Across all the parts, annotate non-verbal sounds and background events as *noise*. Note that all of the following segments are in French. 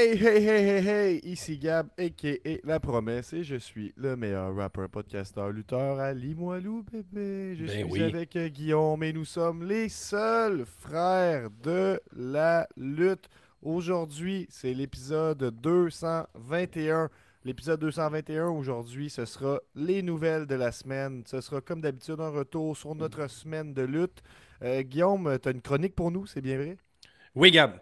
Hey, hey, hey, hey, hey, ici Gab, a.k.a. La Promesse, et je suis le meilleur rappeur, podcasteur, lutteur à Limoilou, bébé. Je Ben suis oui. avec euh, Guillaume, et nous sommes les seuls frères de la lutte. Aujourd'hui, c'est l'épisode 221. L'épisode 221 aujourd'hui, ce sera les nouvelles de la semaine. Ce sera comme d'habitude un retour sur notre semaine de lutte. Euh, Guillaume, tu as une chronique pour nous, c'est bien vrai? Oui, Gab.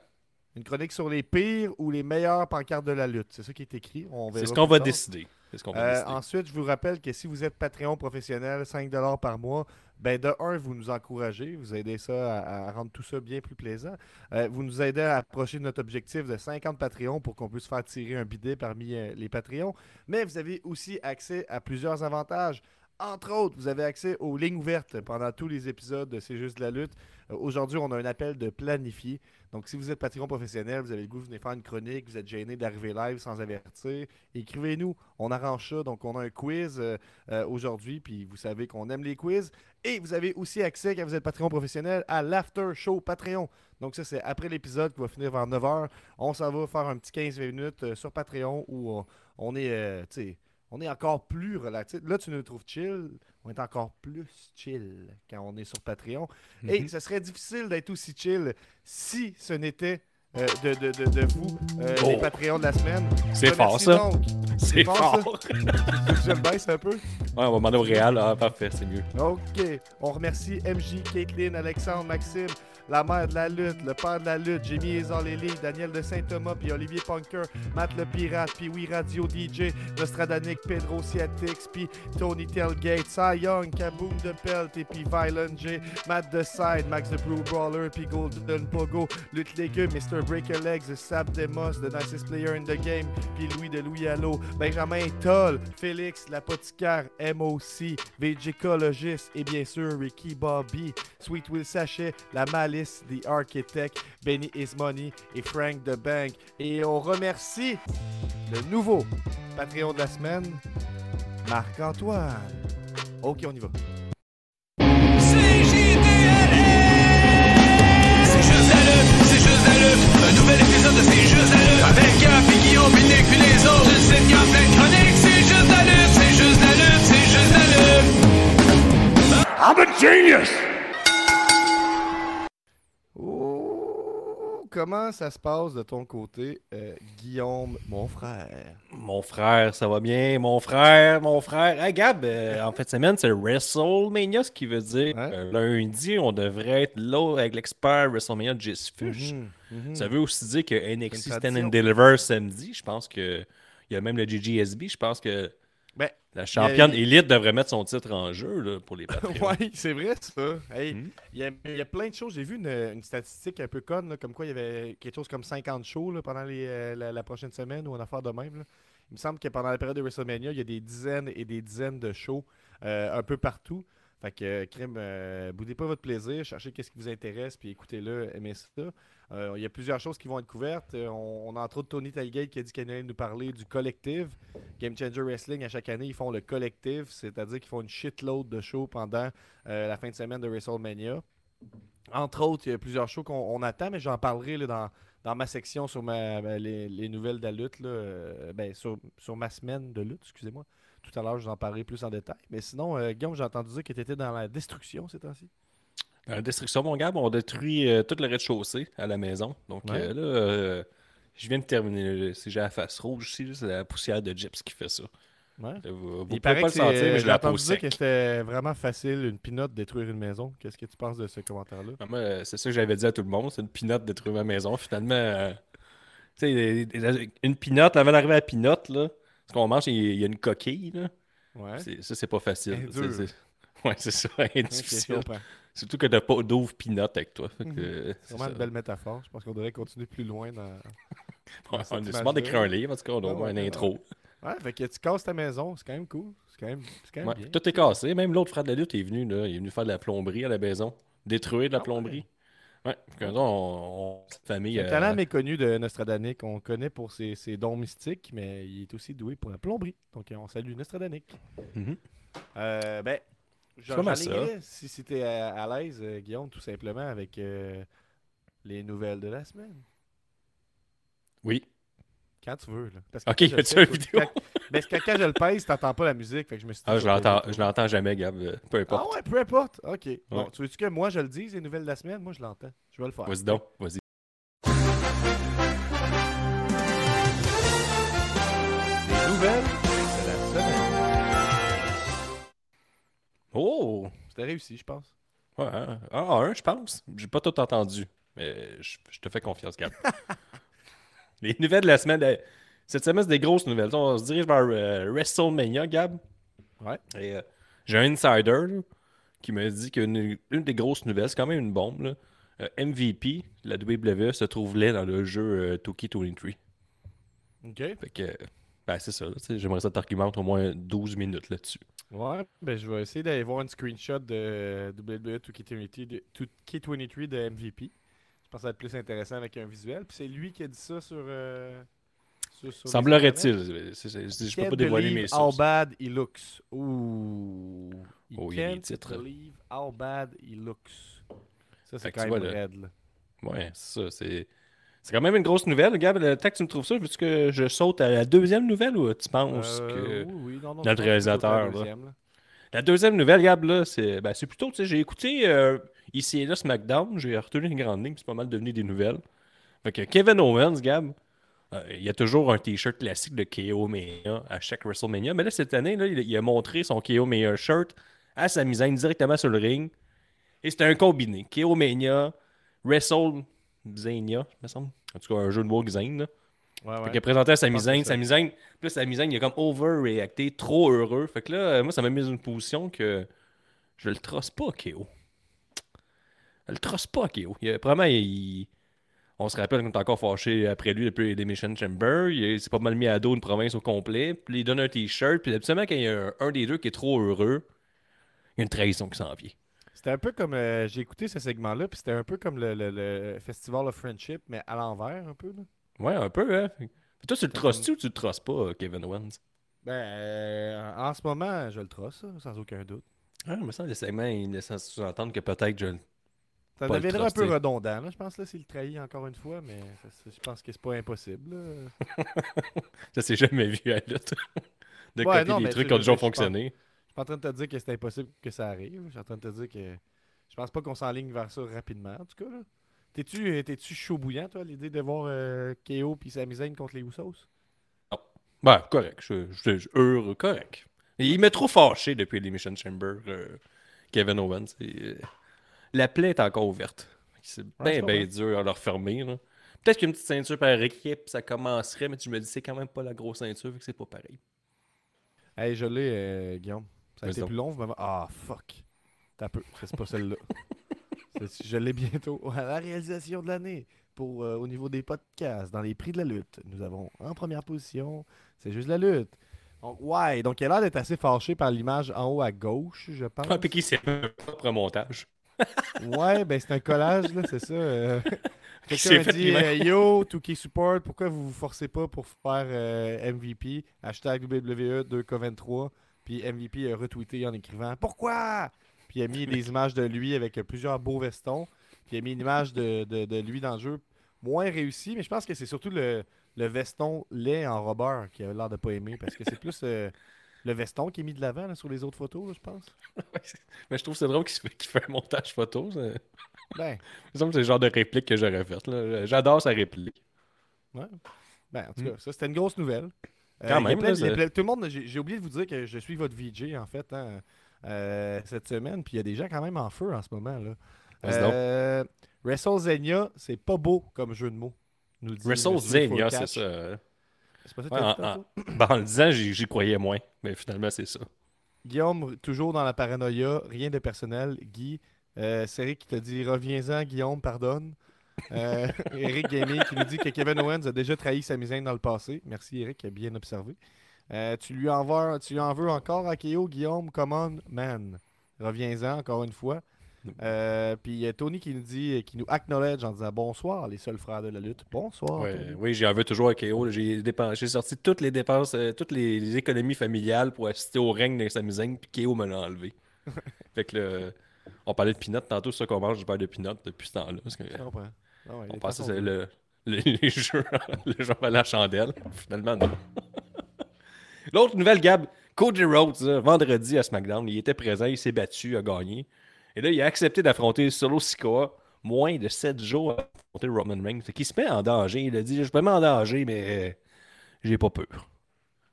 Une chronique sur les pires ou les meilleures pancartes de la lutte. C'est ça qui est écrit. C'est ce qu'on va décider. Ce Euh, décider. ensuite, je vous rappelle que si vous êtes Patreon professionnel, 5$ par mois, ben de un, vous nous encouragez, vous aidez ça à, à rendre tout ça bien plus plaisant. Euh, vous nous aidez à approcher de notre objectif de 50 Patreons pour qu'on puisse faire tirer un bidet parmi euh, les Patreons. Mais vous avez aussi accès à plusieurs avantages. Entre autres, vous avez accès aux lignes ouvertes pendant tous les épisodes de C'est juste de la lutte. Euh, Aujourd'hui, on a un appel de planifié. Donc, si vous êtes Patreon professionnel, vous avez le goût de venir faire une chronique, vous êtes gêné d'arriver live sans avertir, écrivez-nous. On arrange ça. Donc, on a un quiz euh, euh, aujourd'hui, puis vous savez qu'on aime les quiz. Et vous avez aussi accès, quand vous êtes Patreon professionnel, à l'After Show Patreon. Donc, ça, c'est après l'épisode qui va finir vers 9h. On s'en va faire un petit 15 minutes sur Patreon où on, on est, tu sais, on est encore plus relatif. Là, tu nous trouves chill. On est encore plus chill quand on est sur Patreon. Et Mhm. ce serait difficile d'être aussi chill si ce n'était euh, de, de, de, de vous, euh, Oh. les Patreons de la semaine. C'est fort, ça. C'est fort, fort. *laughs* Je le baisse un peu. Ouais, on va demander au Réal. Ah, parfait, c'est mieux. OK. On remercie MJ, Caitlin, Alexandre, Maxime, la mère de la lutte, le père de la lutte, Jimmy Ezorlili, Daniel de Saint-Thomas, puis Olivier Punker, Matt le Pirate, puis Oui Radio DJ, Nostradanic, Pedro Ciatix, puis Tony Tailgate, Cy Young, Kaboom de Pelt, et puis Violent J, Matt The Side, Max the Brew Brawler, puis Golden Pogo, Lutte Légume, Mr. Breaker Legs, Sab Demos, The Nicest Player in the Game, puis Louis de Louis Allo, Benjamin Toll, Félix l'apothicaire, MOC, Végicologiste et bien sûr Ricky Bobby, Sweet Will Sachet, La The Architect, Benny Ismoney et Frank the Bank. Et on remercie le nouveau Patreon de la semaine, Marc-Antoine. Ok, on y va. C'est juste lutte, c'est juste lutte. Un nouvel épisode de C'est juste la lutte. Avec Gap, Guillaume, puis Nick, puis les autres. Une sitcom pleine de chroniques. C'est juste la lutte, c'est juste la lutte, c'est juste la lutte. Oh, comment ça se passe de ton côté, euh, Guillaume, mon frère? Mon frère, ça va bien. Mon frère, mon frère. Hey, Gab, euh, en fin de semaine, c'est WrestleMania, ce qui veut dire euh, lundi, on devrait être là avec l'expert WrestleMania de Jess Fish. Mhm, mhm. Ça veut aussi dire que NXT Stand and Deliver samedi, je pense que. Il y a même le GGSB, je pense que Ben, la championne il élite devrait mettre son titre en jeu là, pour les *laughs* Patreons. Oui, c'est vrai ça. Hey, Mhm. il, y a, il y a plein de choses. J'ai vu une, une statistique un peu conne, là, comme quoi il y avait quelque chose comme 50 shows là, pendant les, euh, la, la prochaine semaine ou une affaire de même. Il me semble que pendant la période de WrestleMania, il y a des dizaines et des dizaines de shows euh, un peu partout. Fait que, euh, crime, euh, boudez pas votre plaisir, cherchez qu'est-ce qui vous intéresse, puis écoutez-le, aimez ça. Euh, il y a plusieurs choses qui vont être couvertes. Euh, on, a entre autres Tony Tailgate qui a dit qu'il allait nous parler du collective. Game Changer Wrestling, à chaque année, ils font le collective, c'est-à-dire qu'ils font une shitload de shows pendant euh, la fin de semaine de WrestleMania. Entre autres, il y a plusieurs shows qu'on on attend, mais j'en parlerai là, dans, dans ma section sur ma, ma- les, les nouvelles de la lutte, là, euh, ben, sur, sur ma semaine de lutte, excusez-moi. Tout à l'heure, je vous en parlerai plus en détail. Mais sinon, euh, Guillaume, j'ai entendu dire que tu étais dans la destruction ces temps-ci. Dans la destruction, mon gars, on détruit euh, tout le rez-de-chaussée à la maison. Donc Ouais. euh, là, je viens de terminer. Si j'ai la face rouge ici, c'est la poussière de gyps qui fait ça. Ouais. Vous, vous Il pouvez paraît pas que le sentir, mais j'ai j'ai la entendu dire que c'était vraiment facile, une pinotte, détruire une maison. Qu'est-ce que tu penses de ce commentaire-là? Ah, moi, c'est ça que j'avais dit à tout le monde. C'est une pinotte trouver ma maison. Finalement, euh, une pinotte, avant d'arriver à la pinotte, là, ce qu'on mange, il y a- a une coquille. Là. Ouais. Ça, c'est pas facile. Est C'est- ça. *laughs* Est difficile. Surtout que t'as pas d'ouvre pinotte avec toi. Mhm. euh, C'est vraiment ça. une belle métaphore. Je pense qu'on devrait continuer plus loin dans. *laughs* On est sûrement d'écrire un livre, en tout cas, on avoir ouais, une intro. Ouais, fait que tu casses ta maison, c'est quand même cool. C'est quand même, c'est quand même Ouais, bien. Tout est cassé. Même l'autre frère de la lutte est venu. Là. Il est venu faire de la plomberie à la maison. Détruire de la Ah plomberie. Ouais. Ça, on, on- famille. Un euh, talent méconnu de Nostradanic. On connaît pour ses, ses dons mystiques, mais il est aussi doué pour la plomberie. Donc on salue Nostradanic. mhm. Euh, ben, j'en si c'était à, à l'aise, euh, Guillaume, tout simplement avec euh, les nouvelles de la semaine. Oui. Quand tu veux. Là. Parce que Ok, quand y a-tu une vidéo? quand- Mais que quand je le pèse, t'entends pas la musique. Fait que je me suis dit, Ah, je l'entends, payer je l'entends jamais, Gab. euh, Peu Ah importe. ouais, peu importe. Ok. Bon, tu veux-tu que moi je le dise, les nouvelles de la semaine? Moi je l'entends. Je vais le faire. Vas-y donc, vas-y. Les nouvelles de la semaine. Oh! C'était réussi, je pense. Ouais, hein. ah, un, je pense. J'ai pas tout entendu. Mais je, je te fais confiance, Gab. *laughs* Les nouvelles de la semaine. euh, Cette semaine, c'est des grosses nouvelles. On se dirige vers euh, WrestleMania, Gab. Ouais. Et, euh, J'ai un insider là, qui me dit qu'une une des grosses nouvelles, c'est quand même une bombe. là. Euh, MVP, la WWE, se trouve là dans le jeu euh, 2K23. Ok. Fait que, ben, c'est ça. J'aimerais ça t'argumente au moins 12 minutes là-dessus. Ouais, ben je vais essayer d'aller voir une screenshot de WWE 2K23 de, 2K23 de MVP. Je pense que ça va être plus intéressant avec un visuel. Puis c'est lui qui a dit ça sur. euh, sur- sur. Semblerait-il. Je peux pas dévoiler mes How sources. bad he looks. Ouh. He Oh, il y a des titres. believe how bad he looks. Ça, c'est quand même vois, là. raide. Là. Ouais, c'est ça. C'est c'est quand même une grosse nouvelle. Gab, le temps que tu me trouves ça, veux-tu que je saute à la deuxième nouvelle ou tu penses Euh, que. oui, oui, non, non, notre réalisateur, la là? deuxième, là. La deuxième nouvelle, Gab, là, c'est ben, plutôt, tu sais, j'ai écouté euh, ici et là SmackDown, j'ai retenu les grandes lignes, puis c'est pas mal devenu des nouvelles. Fait que Kevin Owens, Gab, euh, il y a toujours un t-shirt classique de KO Mania à chaque WrestleMania, mais là, cette année, là, il, a montré son KO Mania shirt à sa misaine directement sur le ring. Et c'était un combiné. KO Mania, WrestleZania, me semble. En tout cas, un jeu de mots Xane. Ouais, Fait qu'il a présenté à sa misaine, sa misaine, plus sa misaine, il a comme overreacté, trop heureux. Fait que là, moi, ça m'a mis dans une position que je le trosse pas, KO. Le trosse pas, KO. Il, a- probablement, il- on se rappelle qu'on est encore fâché après lui depuis l'Emission Chamber. Il s'est pas mal mis à dos une province au complet. Puis il donne un t-shirt. Puis absolument, quand il y a un, un des deux qui est trop heureux, il y a une trahison qui s'en vient. C'était un peu comme. euh, J'ai écouté ce segment-là, puis c'était un peu comme le, le- le Festival of Friendship, mais à l'envers, un peu. Là. Ouais, un peu, hein. Toi, tu le trosses-tu ou tu le trosses pas, euh, Kevin Owens? Ben, euh, en ce moment, je le trosse, ça, sans aucun doute. Ah, semble que le segment, il laisse sous-entendre que peut-être je le Ça Pas le deviendra un peu redondant, là, je pense, là, s'il le trahit encore une fois, mais ça, je pense que c'est pas impossible. là. *laughs* Ça s'est jamais vu à la lutte. de Ouais, copier non, des trucs qui ont déjà fonctionné. Je suis pas en train de te dire que c'est impossible que ça arrive. Je suis en train de te dire que je pense pas qu'on s'enligne vers ça rapidement, en tout cas. là. T'es-tu euh, t'es-tu chaud bouillant, toi, à l'idée de voir euh, KO puis Sami contre les Usos? Ben, correct. Je, je, je- heureux, correct. Et il m'a trop fâché depuis l'Emission Chamber, euh, Kevin Owens. Et, euh, la plaie est encore ouverte. C'est bien, bien dur à leur fermer. Peut-être qu'une petite ceinture par équipe, ça commencerait, mais tu me dis c'est quand même pas la grosse ceinture, fait que c'est pas pareil. Hey, je l'ai, euh, Guillaume. Ça a été donc. plus long. vous Ah, fuck. T'as peu. C'est pas celle-là. *laughs* Je l'ai bientôt. *laughs* À la réalisation de l'année. Pour, euh, au niveau des podcasts, dans les prix de la lutte, nous avons en première position, c'est juste la lutte. Donc, ouais, donc il a l'air d'être assez fâché par l'image en haut à gauche, je pense. Ah, puis qui c'est un propre montage. Ouais, ben c'est un collage, là, c'est ça. euh. *laughs* Quelqu'un dit euh, Yo, 2K Support, pourquoi vous vous forcez pas pour faire euh, MVP Hashtag WWE 2K23. Puis MVP a retweeté en écrivant Pourquoi? Puis il a mis des *laughs* images de lui avec euh, plusieurs beaux vestons. Puis il a mis une image de, de- de lui dans le jeu moins réussi, mais je pense que c'est surtout le, le veston laid en robeur qui a l'air de pas aimer parce que c'est plus le veston qui est mis de l'avant sur les autres photos, là, je pense. *laughs* Mais je trouve que c'est drôle qu'il fait, un montage photo. ça. Ben, *laughs* que c'est le genre de réplique que j'aurais faite. J'adore sa réplique. Ben, en tout cas, ça, c'était une grosse nouvelle. Euh, Quand même, plein- là, plein- tout le monde, j'ai oublié de vous dire que je suis votre VJ, en fait, hein, euh, cette semaine. Puis il y a des gens quand même en feu en ce moment. là. Euh, WrestleZania, c'est pas beau comme jeu de mots. Full c'est ça. C'est pas ça que Ouais, t'as en, dit tantôt? en- ben, en le disant, j'y croyais moins. Mais finalement, c'est ça. Guillaume, toujours dans la paranoïa, rien de personnel. Guy, euh, c'est Eric qui te dit reviens-en, Guillaume, pardonne. Euh, Eric Gaming qui nous dit que Kevin Owens a déjà trahi sa misaine dans le passé. Merci Eric, bien observé. Euh, tu, lui en veux, tu lui en veux encore à Guillaume, come on, man. Reviens-en encore une fois. Euh, puis il y a Tony qui nous dit, qui nous acknowledge en disant bonsoir, les seuls frères de la lutte. Bonsoir. Ouais, oui, j'en veux toujours à KO. J'ai sorti toutes les dépenses, euh, toutes les, les économies familiales pour assister au règne de Sami puis KO me l'a enlevé. *laughs* fait que le- on parlait de peanuts tantôt, ça qu'on mange, je parle de peanuts depuis ce temps-là. que. Ah ouais, on les pensait que de- le, *laughs* les, jeux, *laughs* gens à la chandelle. Finalement, non. L'autre nouvelle, Gab, Cody Rhodes, vendredi à SmackDown, il était présent, il s'est battu, il a gagné. Et là, il a accepté d'affronter Solo Sikoa moins de 7 jours à affronter Roman Reigns. Fait qu'il se met en danger. Il a dit Je me mets en danger, mais j'ai pas peur.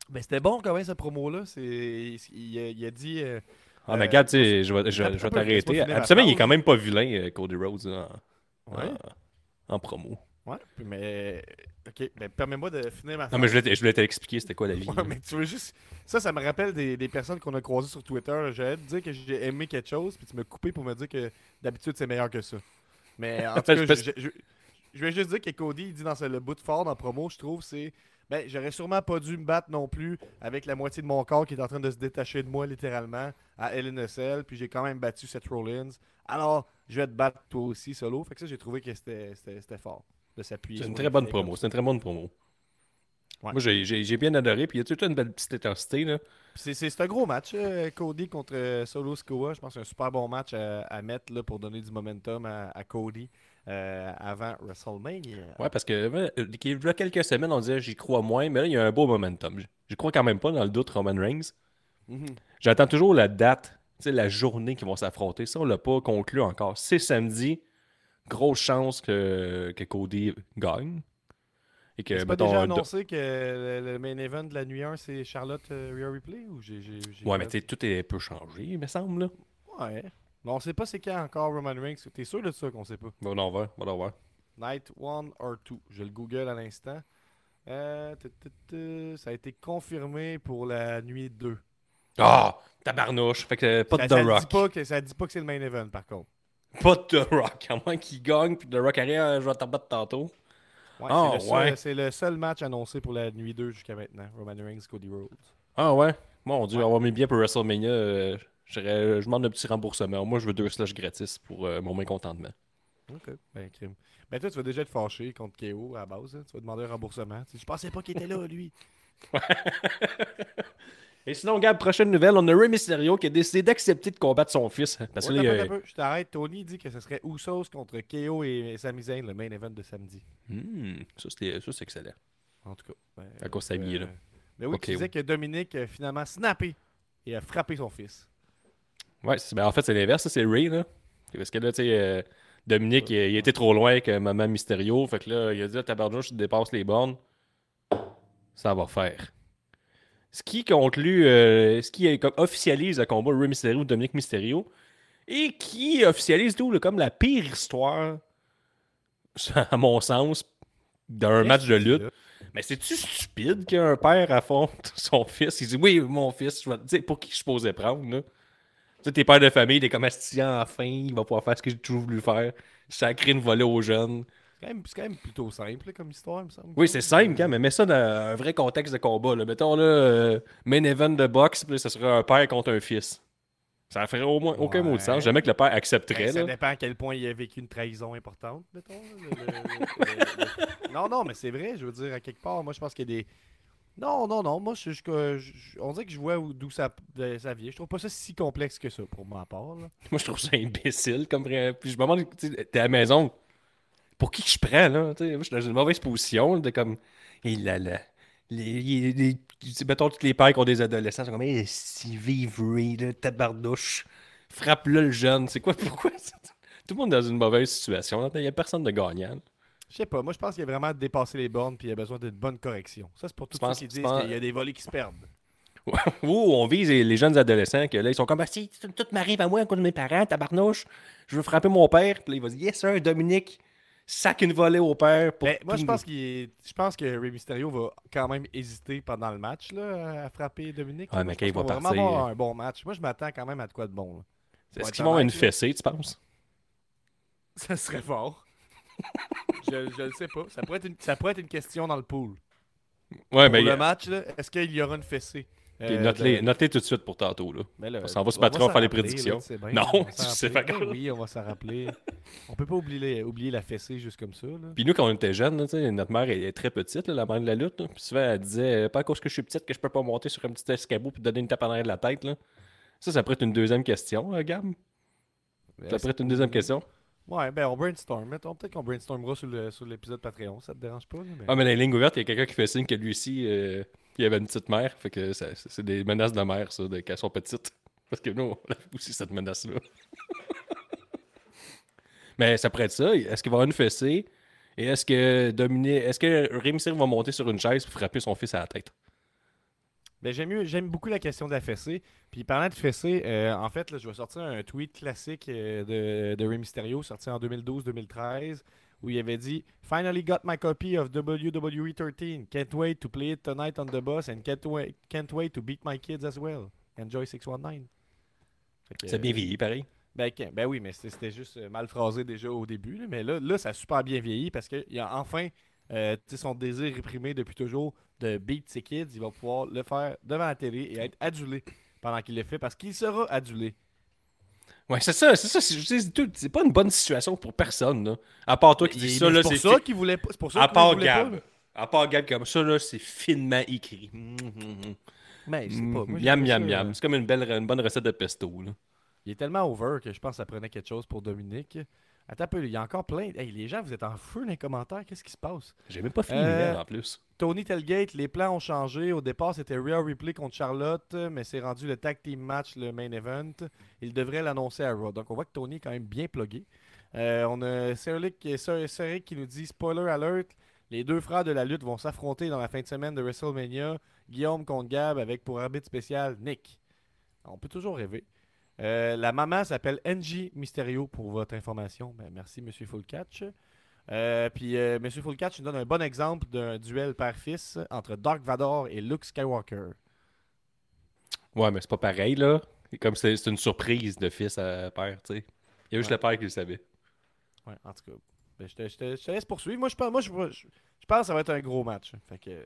Ben, c'était bon quand même, cette promo-là. C'est... Il, a, il a dit. euh, Ah, mais Euh, regarde, je vais, je, vais t'arrêter. Absolument, il est quand même pas vilain, euh, Cody Rhodes, là, en, Ouais. en- en promo. Ouais, mais. Ok, ben, permets-moi de finir ma Non, mais je voulais, je voulais t'expliquer c'était quoi la vie. Ouais, mais tu veux juste. Ça, ça me rappelle des, des personnes qu'on a croisées sur Twitter. J'allais te dire que j'ai aimé quelque chose, puis tu m'as coupé pour me dire que d'habitude c'est meilleur que ça. Mais en tout cas, je, je- je- je vais juste dire que Cody, il dit dans ce- le bout de fort dans la promo, je trouve, c'est. Ben, j'aurais sûrement pas dû me battre non plus avec la moitié de mon corps qui est en train de se détacher de moi littéralement à LNSL, puis j'ai quand même battu Seth Rollins. Alors, je vais te battre toi aussi solo. Fait que ça, j'ai trouvé que c'était fort de s'appuyer. C'est une très bonne promo. C'est une très bonne promo. Ouais. Moi, j'ai- j'ai j'ai bien adoré. Puis il y a toute une belle petite intensité. Là. C'est c'est un gros match, euh, Cody contre euh, Solo Sikoa. Je pense que c'est un super bon match à, à mettre là, pour donner du momentum à, à Cody euh, avant WrestleMania. Ouais, parce que euh, il y a quelques semaines, on disait j'y crois moins, mais là, il y a un beau momentum. Je- crois quand même pas dans le doute Roman Reigns. Mhm. J'attends toujours la date, la journée qu'ils vont s'affronter. Ça, on l'a pas conclu encore. C'est samedi. Grosse chance que, que Cody gagne. Et que, C'est pas déjà do- annoncé que le, le main event de la nuit 1, c'est Charlotte euh, Rhea Ripley ou j'ai j'ai- j'ai Ouais, mais tu tout est un peu changé, il me semble. Là. Ouais. Mais on sait pas c'est quand encore Roman Reigns. T'es sûr de ça qu'on sait pas? Bon, on va, on va voir. Night 1 or 2. Je le google à l'instant. Euh, ça a été confirmé pour la nuit 2. Ah! tabarnouche! Fait que euh, pas ça, de ça The dit Rock. pas que, ça dit pas que c'est le main event par contre. Pas de The Rock. À moins qu'il gagne, puis The Rock arrive, Ah, je vais t'en battre tantôt. Ouais, Ah, c'est, le seul, ouais. c'est le seul match annoncé pour la nuit 2 jusqu'à maintenant. Roman Reigns, Cody Rhodes. Ah ouais? Mon dieu, Ouais. on va mis bien pour WrestleMania. euh, je demande un petit remboursement. Moi, je veux deux slushs gratis pour euh, mon mécontentement. Ok. Ben, crime. Ben, toi, tu vas déjà être fâché contre KO à la base. hein. Tu vas demander un remboursement. Tu sais, je pensais pas qu'il était là, lui. *laughs* *laughs* Et sinon, Gab, prochaine nouvelle, on a Rey Mysterio qui a décidé d'accepter de combattre son fils. *laughs* Parce que là, Je t'arrête. Tony dit que ce serait Usos contre KO et Sami Zayn, le main event de samedi. Hmm, ça, c'est excellent. En tout cas. Ben, À cause de Sami, là. Mais oui, Ok, tu disais que Dominique a finalement snappé et a frappé son fils. Ouais, ben, en fait, c'est l'inverse, c'est Ray, là. Parce que là, tu sais, euh, Dominique, il, il était trop loin avec euh, Maman Mysterio. Fait que là, il a dit, tabarnouche, tu dépasses les bornes. Ça va faire. Ce qui conclut, euh, ce qui comme officialise le combat Ray Mysterio Dominique Mysterio et qui officialise tout comme la pire histoire, à mon sens, d'un match de lutte. Mais c'est-tu stupide qu'un père affronte *laughs* son fils? Il dit Oui, mon fils, je vais- tu sais, pour qui je suis supposé prendre, là? Tu sais, t'es père de famille, t'es comme astillant enfin, il va pouvoir faire ce que j'ai toujours voulu faire. Sacrer une volée aux jeunes. C'est quand, même- quand même plutôt simple là, comme histoire, il me semble. Oui, c'est simple, quand, mais mets ça dans un vrai contexte de combat. Là. Mettons là, euh, main event de boxe, puis ça serait un père contre un fils. Ça ferait au moins aucun mot de sens. Jamais que le père accepterait. ça là. dépend à quel point il a vécu une trahison importante, mettons. là, le- le- le- le- non, non, mais c'est vrai, je veux dire, à quelque part, moi, je pense qu'il y a des... Non, non, non, moi, je, je- je- je- on dirait que je vois où- d'où ça, vient. Je trouve pas ça si complexe que ça, pour ma part. là. Moi, je trouve ça imbécile. Comme... Puis je me demande, t'es à la maison, pour qui que je prends, là? Moi, je suis dans une mauvaise position, là, de comme. Et là, là. Les, les, mettons, tous les pères qui ont des adolescents sont comme, hey, si vivre, là, tabardouche. Frappe-le le jeune. C'est quoi, *laughs* pourquoi? Tout le monde est dans une mauvaise situation. Il n'y a personne de gagnant. Je sais pas, moi, je pense qu'il a vraiment dépassé les bornes puis il a besoin d'une bonne correction. Ça, c'est pour tous ceux qui disent qu'il y a des volets qui se perdent. *laughs* Ou on vise les, jeunes adolescents que là, ils sont comme, ah, si, tout, tout m'arrive à moi à cause de mes parents, tabarnouche. Je veux frapper mon père. Puis là, il va dire, yes, sir, Dominique, sac une volée au père. Pour Ben, moi, je pense, qu'il je pense que Rey Mysterio va quand même hésiter pendant le match là, à frapper Dominique. Ouais, là. mais quand il pense va qu'on vraiment partir- avoir un bon match. Moi, je m'attends quand même à de quoi de bon. Est-ce qu'ils vont avoir une fessée, tu penses? *laughs* Ça serait fort. *laughs* je, je le sais pas. Ça pourrait, être une, ça pourrait être une question dans le pool. Ouais, Pour ben, le match, est-ce qu'il y aura une fessée? Euh, de- note-les tout de suite pour tantôt. Là. Mais là, On s'en va se battre, on va faire les prédictions. là, tu sais bien, Non, *laughs* rappeler. pas Ben quand- Oui, on va s'en rappeler. On peut pas oublier, oublier la fessée juste comme ça. Là. Puis nous, quand on était jeunes, là, notre mère elle est très petite, la mère de la lutte. Puis souvent, elle disait, pas à cause que je suis petite que je peux pas monter sur un petit escabeau te donner une tape en arrière de la tête. Là. Ça, ça pourrait être une deuxième question, là, Gab? Ça pourrait être une deuxième question? Ouais, ben on brainstorm. Peut-être qu'on brainstormera sur l'épisode Patreon. Ça te dérange pas? mais- Ah, mais dans les lignes ouvertes, il y a quelqu'un qui fait signe que lui aussi, euh, il avait une petite mère. Fait que c'est des menaces de mère, ça, de qu'elles sont petites. Parce que nous, on a aussi cette menace-là. *laughs* mais ça pourrait être ça. Est-ce qu'il va y avoir une fessée? Et est-ce que Dominique. Est-ce que va monter sur une chaise pour frapper son fils à la tête? Ben, j'aime, beaucoup la question de la fessée. Puis parlant de fessée, euh, en fait, là, je vais sortir un tweet classique euh, de, de Rey Mysterio, sorti en 2012-2013, où il avait dit Finally got my copy of WWE 13. Can't wait to play it tonight on the bus and can't wait, can't wait to beat my kids as well. Enjoy 619. Fait que, C'est bien vieilli, pareil. Ben, ben oui, mais c'était juste euh, mal phrasé déjà au début. là. Mais là, là, ça a super bien vieilli parce qu'il y a enfin euh, son désir réprimé depuis toujours de beat ses kids. Il va pouvoir le faire devant la télé et être adulé pendant qu'il le fait parce qu'il sera adulé. Ouais, c'est ça, c'est ça. C'est, pas une bonne situation pour personne, là. À part toi qui dis ça, là, c'est c'est. pour ça qu'il voulait pas. C'est pour ça À part Gab. À part Gab comme ça, là, c'est finement écrit. *laughs* Mais je sais pas. moi, Miam, miam, miam. euh, C'est comme une, belle, une bonne recette de pesto, là. Il est tellement over que je pense que ça prenait quelque chose pour Dominique. Attends un peu, il y a encore plein. Hey, les gens, vous êtes en feu dans les commentaires. Qu'est-ce qui se passe? J'ai même pas fini Euh, en plus. Tony Telgate, les plans ont changé. Au départ, c'était Rhea Ripley contre Charlotte, mais c'est rendu le tag team match, le main event. Il devrait l'annoncer à Raw. Donc, on voit que Tony est quand même bien plugué. Euh, on a Ceric qui nous dit Spoiler alert, les deux frères de la lutte vont s'affronter dans la fin de semaine de WrestleMania. Guillaume contre Gab avec pour arbitre spécial Nick. On peut toujours rêver. Euh, la maman s'appelle Angie Mysterio pour votre information. Ben, merci, Monsieur Full Catch. Euh, puis euh, Monsieur Full Catch nous donne un bon exemple d'un duel père-fils entre Dark Vador et Luke Skywalker. Ouais, mais c'est pas pareil, là. Comme c'est, c'est une surprise de fils à père, tu sais. Il y a juste Ouais. le père qui le savait. Ouais, en tout cas. Ben, je, te, je te- je te laisse poursuivre. Moi, je pense, moi, je, je- pense que ça va être un gros match. Fait que,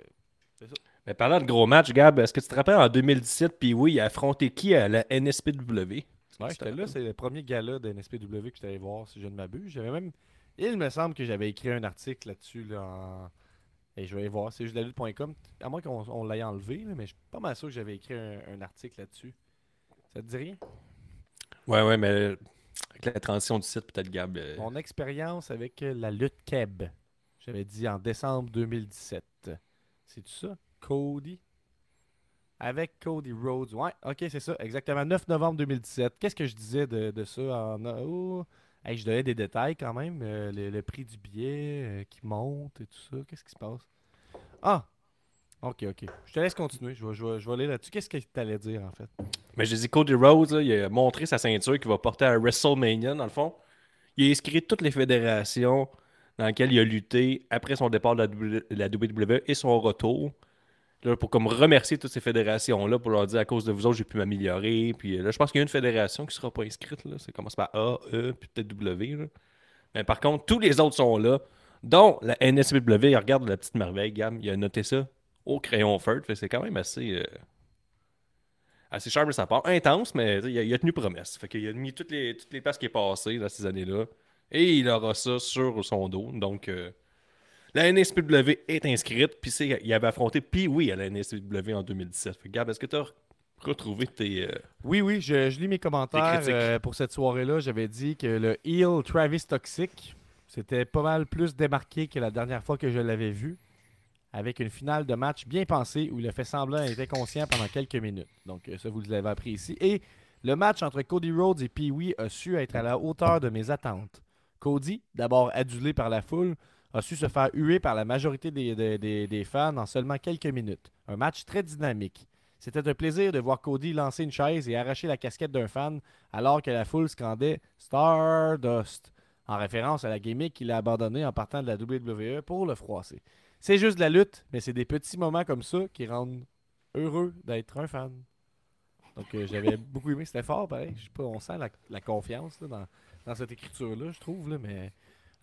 Mais parlant de gros match, Gab, est-ce que tu te rappelles en 2017, puis oui, il a affronté qui à la NSPW? ouais, j'étais là. C'est le premier gala de NSPW que j'étais allé voir, si je ne m'abuse. J'avais même. Il me semble que j'avais écrit un article là-dessus. Là, en... Et je vais aller voir. C'est juste la lutte.com. À moins qu'on on l'ait enlevé, là, mais je suis pas mal sûr que j'avais écrit un, un article là-dessus. Ça te dit rien? Ouais, ouais, mais avec la transition du site, peut-être, Gab. euh, Mon expérience avec la lutte Keb. J'avais dit en décembre 2017. C'est tout ça? Cody? Avec Cody Rhodes. Ouais, ok, c'est ça. Exactement. 9 novembre 2017. Qu'est-ce que je disais de, ça en. Oh, je donnais des détails quand même. euh, le, prix du billet euh, qui monte et tout ça. Qu'est-ce qui se passe? Ah! Ok, ok. Je te laisse continuer. Je vais, je je vais aller là-dessus. Qu'est-ce que tu allais dire en fait? Mais je dis Cody Rhodes, il a montré sa ceinture qu'il va porter à WrestleMania, dans le fond. Il a inscrit toutes les fédérations dans lesquelles il a lutté après son départ de la WWE et son retour. Là, pour comme remercier toutes ces fédérations-là, pour leur dire à cause de vous autres, j'ai pu m'améliorer. Puis euh, là, je pense qu'il y a une fédération qui ne sera pas inscrite. Là. Ça commence par A, E, puis peut-être W. Mais par contre, tous les autres sont là, dont la NSPW. Regarde la petite merveille, Gam. Il a noté ça au crayon feu. Fait que C'est quand même assez. euh, assez cher de sa part. Intense, mais il a, il a tenu promesse. Fait qu'il a mis toutes les, toutes les places qui est passées dans ces années-là. Et il aura ça sur son dos. Donc, euh, la NSPW est inscrite. Puis il avait affronté Puis oui à la NSPW en 2017. Fait que, Gab, est-ce que tu as retrouvé tes. euh, Oui, oui, je, je lis mes commentaires euh, pour cette soirée-là. J'avais dit que le heel Travis Toxic, c'était pas mal plus démarqué que la dernière fois que je l'avais vu. Avec une finale de match bien pensée où il a fait semblant d'être inconscient pendant quelques minutes. Donc, euh, ça, vous l'avez appris ici. Et le match entre Cody Rhodes et Pee-Wee a su être à la hauteur de mes attentes. Cody, d'abord adulé par la foule, a su se faire huer par la majorité des, fans en seulement quelques minutes. Un match très dynamique. C'était un plaisir de voir Cody lancer une chaise et arracher la casquette d'un fan alors que la foule scandait Stardust en référence à la gimmick qu'il a abandonnée en partant de la WWE pour le froisser. C'est juste de la lutte, mais c'est des petits moments comme ça qui rendent heureux d'être un fan. Donc euh, j'avais *laughs* beaucoup aimé, c'était fort pareil. Je sais pas, on sent la, confiance dans, cette écriture-là, je trouve. Mais,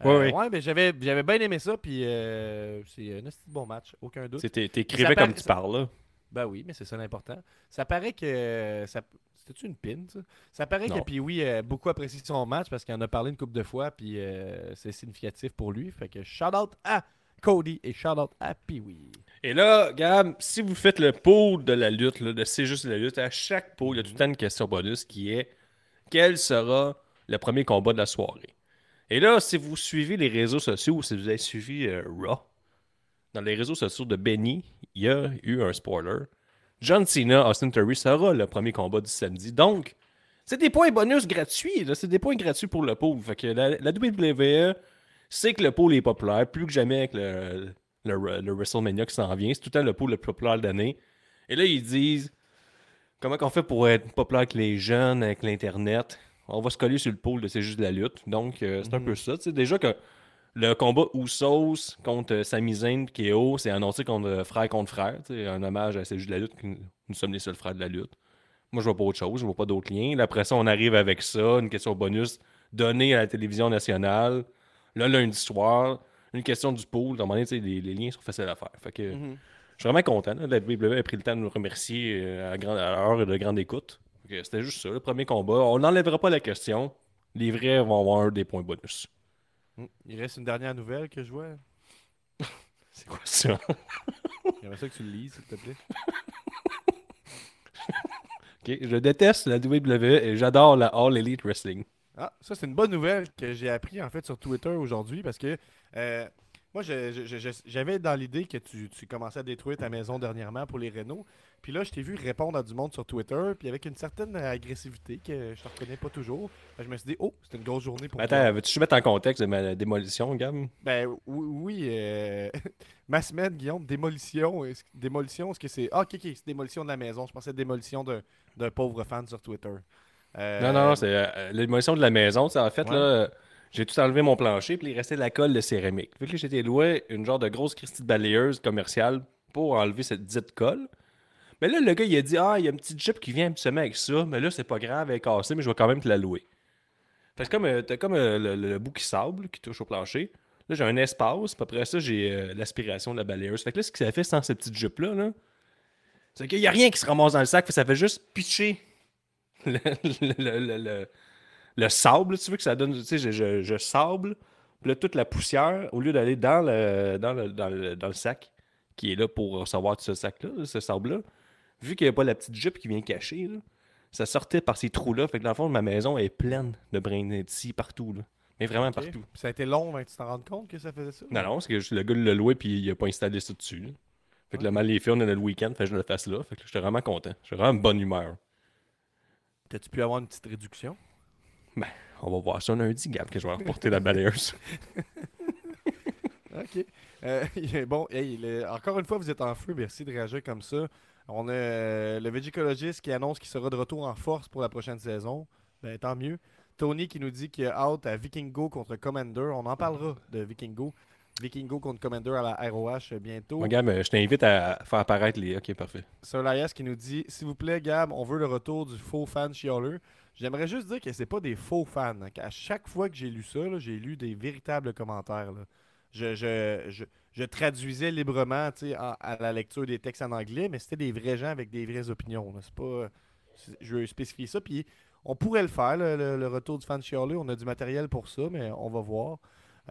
Ouais, euh, ouais. ouais, mais j'avais, j'avais bien aimé ça, puis euh, c'est un bon match, aucun doute. t'es- T'écrivais comme tu parles, là. Ben oui, mais c'est ça l'important. Ça paraît que. Ça... C'était-tu une pin, ça? Ça paraît Non. que puis oui, a beaucoup apprécié son match parce qu'il en a parlé une couple de fois, puis euh, c'est significatif pour lui. Fait que shout out à Cody et shout out à Pee-Wee. Et là, Gab, si vous faites le pool de la lutte, là, de C'est juste la lutte, à chaque pool, il y a tout le temps une question bonus qui est quel sera le premier combat de la soirée? Et là, si vous suivez les réseaux sociaux ou si vous avez suivi euh, Raw, dans les réseaux sociaux de Benny, il y a eu un spoiler. John Cena, Austin Theory sera le premier combat du samedi. Donc, c'est des points bonus gratuits. C'est des points gratuits pour le pool. Fait que la, WWE sait que le pool est populaire, plus que jamais avec le, le, le WrestleMania qui s'en vient. C'est tout le temps le pool le plus populaire de l'année. Et là, ils disent comment qu'on fait pour être populaire avec les jeunes, avec l'Internet? On va se coller sur le pool de C'est juste de la lutte. Donc, euh, c'est un peu ça. Déjà que le combat Usos contre euh, Sami Zayn KO, c'est annoncé contre euh, frère contre frère. Un hommage à C'est juste de la lutte. Nous sommes les seuls frères de la lutte. Moi, je vois pas autre chose. Je vois pas d'autres liens. Après ça, on arrive avec ça. Une question bonus donnée à la télévision nationale. Le lundi soir, une question du pool. À un moment donné, les, les liens sont faciles à faire. Fait que, Mhm. je suis vraiment content. là. La WWE a pris le temps de nous remercier à, grande, à l'heure de grande écoute. C'était juste ça, le premier combat. On n'enlèvera pas la question. Les vrais vont avoir des points bonus. Mm. Il reste une dernière nouvelle que je vois. *laughs* C'est quoi ça? *laughs* J'aimerais ça que tu le lises, s'il te plaît. *laughs* Ok, Je déteste la WWE et j'adore la All Elite Wrestling. Ah, ça, c'est une bonne nouvelle que j'ai appris en fait sur Twitter aujourd'hui parce que euh, moi, j'avais dans l'idée que tu, tu commençais à détruire ta maison dernièrement pour les Renault. Puis là, je t'ai vu répondre à du monde sur Twitter, puis avec une certaine agressivité que je ne reconnais pas toujours. Je me suis dit, oh, c'est une grosse journée pour toi. Attends, veux-tu mettre en contexte de ma démolition, Gab? Ben oui, oui euh, *laughs* ma semaine, Guillaume, démolition. Est-ce, démolition, est-ce que c'est. Ah, ok, ok, c'est démolition de la maison. Je pensais démolition d'un, pauvre fan sur Twitter. Euh, Non, non, c'est euh, l'émotion de la maison. c'est En fait, Ouais. là, euh, j'ai tout enlevé mon plancher, puis il restait de la colle de céramique. Fait que j'étais loué une genre de grosse Christie de balayeuse commerciale pour enlever cette dite colle. Mais là, le gars, il a dit Ah, il y a une petite Jeep qui vient habituellement avec ça, mais là, c'est pas grave, elle est cassée, mais je vais quand même te la louer. Fait que comme, euh, t'as comme euh, le, le- bout qui sable, qui touche au plancher. Là, j'ai un espace, puis après ça, j'ai euh, l'aspiration de la balayeuse. Fait que là, ce que ça fait sans cette petite Jeep-là, là, c'est qu'il y a rien qui se ramasse dans le sac, fait ça fait juste pitcher *laughs* le, le- le- le- le- le sable, tu veux que ça donne, tu sais, je, je- je sable, puis là, toute la poussière, au lieu d'aller dans le, dans, dans, dans le sac, qui est là pour recevoir ce sac-là, ce sable-là, vu qu'il n'y a pas la petite jupe qui vient cacher, là, ça sortait par ces trous-là, fait que dans le fond, ma maison est pleine de brins d'ici partout, là. Mais vraiment partout. Ça a été long avant que tu t'en rendes compte que ça faisait ça? Non, non, c'est que le gars l'a loué, puis il a pas installé ça dessus. là. Fait que le mal est fait, on est le week-end, fait que je le fasse là, fait que j'étais vraiment content. J'étais vraiment de bonne humeur. T'as-tu pu avoir une petite réduction? On va voir ça lundi, Gab, que je vais reporter la balayeuse. *laughs* Ok. Euh, *laughs* bon, hey, le- encore une fois, vous êtes en feu. Merci de réagir comme ça. On a euh, le Végicologiste qui annonce qu'il sera de retour en force pour la prochaine saison. Ben, tant mieux. Tony qui nous dit qu'il a out à Vikingo contre Commander. On en parlera de Vikingo. Vikingo contre Commander à la ROH bientôt. Mon Gab, je t'invite à faire apparaître les. Ok, parfait. Sir Laias qui nous dit S'il vous plaît, Gab, on veut le retour du faux fan chialeux. J'aimerais juste dire que c'est pas des faux fans. qu'à chaque fois que j'ai lu ça, j'ai lu des véritables commentaires. là. Je, je, je, je traduisais librement à la lecture des textes en anglais, mais c'était des vrais gens avec des vraies opinions. C'est pas. Je veux spécifier ça. Puis on pourrait le faire, le, retour du fan chialeux. On a du matériel pour ça, mais on va voir.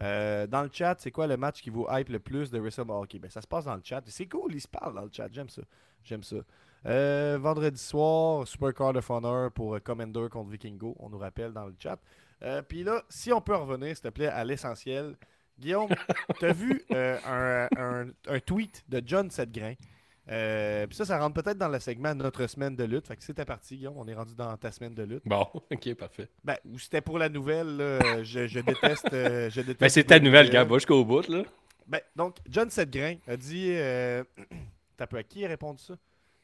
Euh, dans le chat, c'est quoi le match qui vous hype le plus de WrestleMania? Ok, ben ça se passe dans le chat. C'est cool, ils se parlent dans le chat. J'aime ça. J'aime ça. Euh, vendredi soir, Super Card of Honor pour euh, Commander contre Vikingo. On nous rappelle dans le chat. Puis là, si on peut revenir, s'il te plaît, à l'essentiel. Guillaume, t'as vu euh, un, un- un tweet de John Setgrain. Euh, Puis ça, ça rentre peut-être dans le segment Notre semaine de lutte. Fait que c'est ta partie, Guillaume. On est rendu dans ta semaine de lutte. Bon, *laughs* ok, parfait. Ben, ou c'était pour la nouvelle. là, je, je déteste. euh, je déteste Ben, c'est ta nouvelle, va jusqu'au bout, là. ben, donc, John Setgrain a dit. Euh... *clears throat* T'as peu à qui a répondu ça?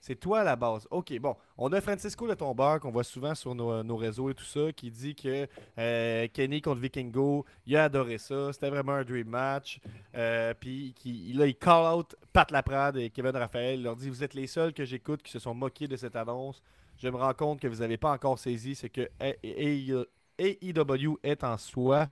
C'est toi à la base. Ok, bon. On a Francisco Le Tombeur qu'on voit souvent sur nos, réseaux et tout ça, qui dit que euh, Kenny contre Vikingo, il a adoré ça. C'était vraiment un dream match. Euh, Puis là, il call out Pat Laprade et Kevin Raphaël. Il leur dit Vous êtes les seuls que j'écoute qui se sont moqués de cette annonce. Je me rends compte que vous n'avez pas encore saisi ce que AEW est en soi.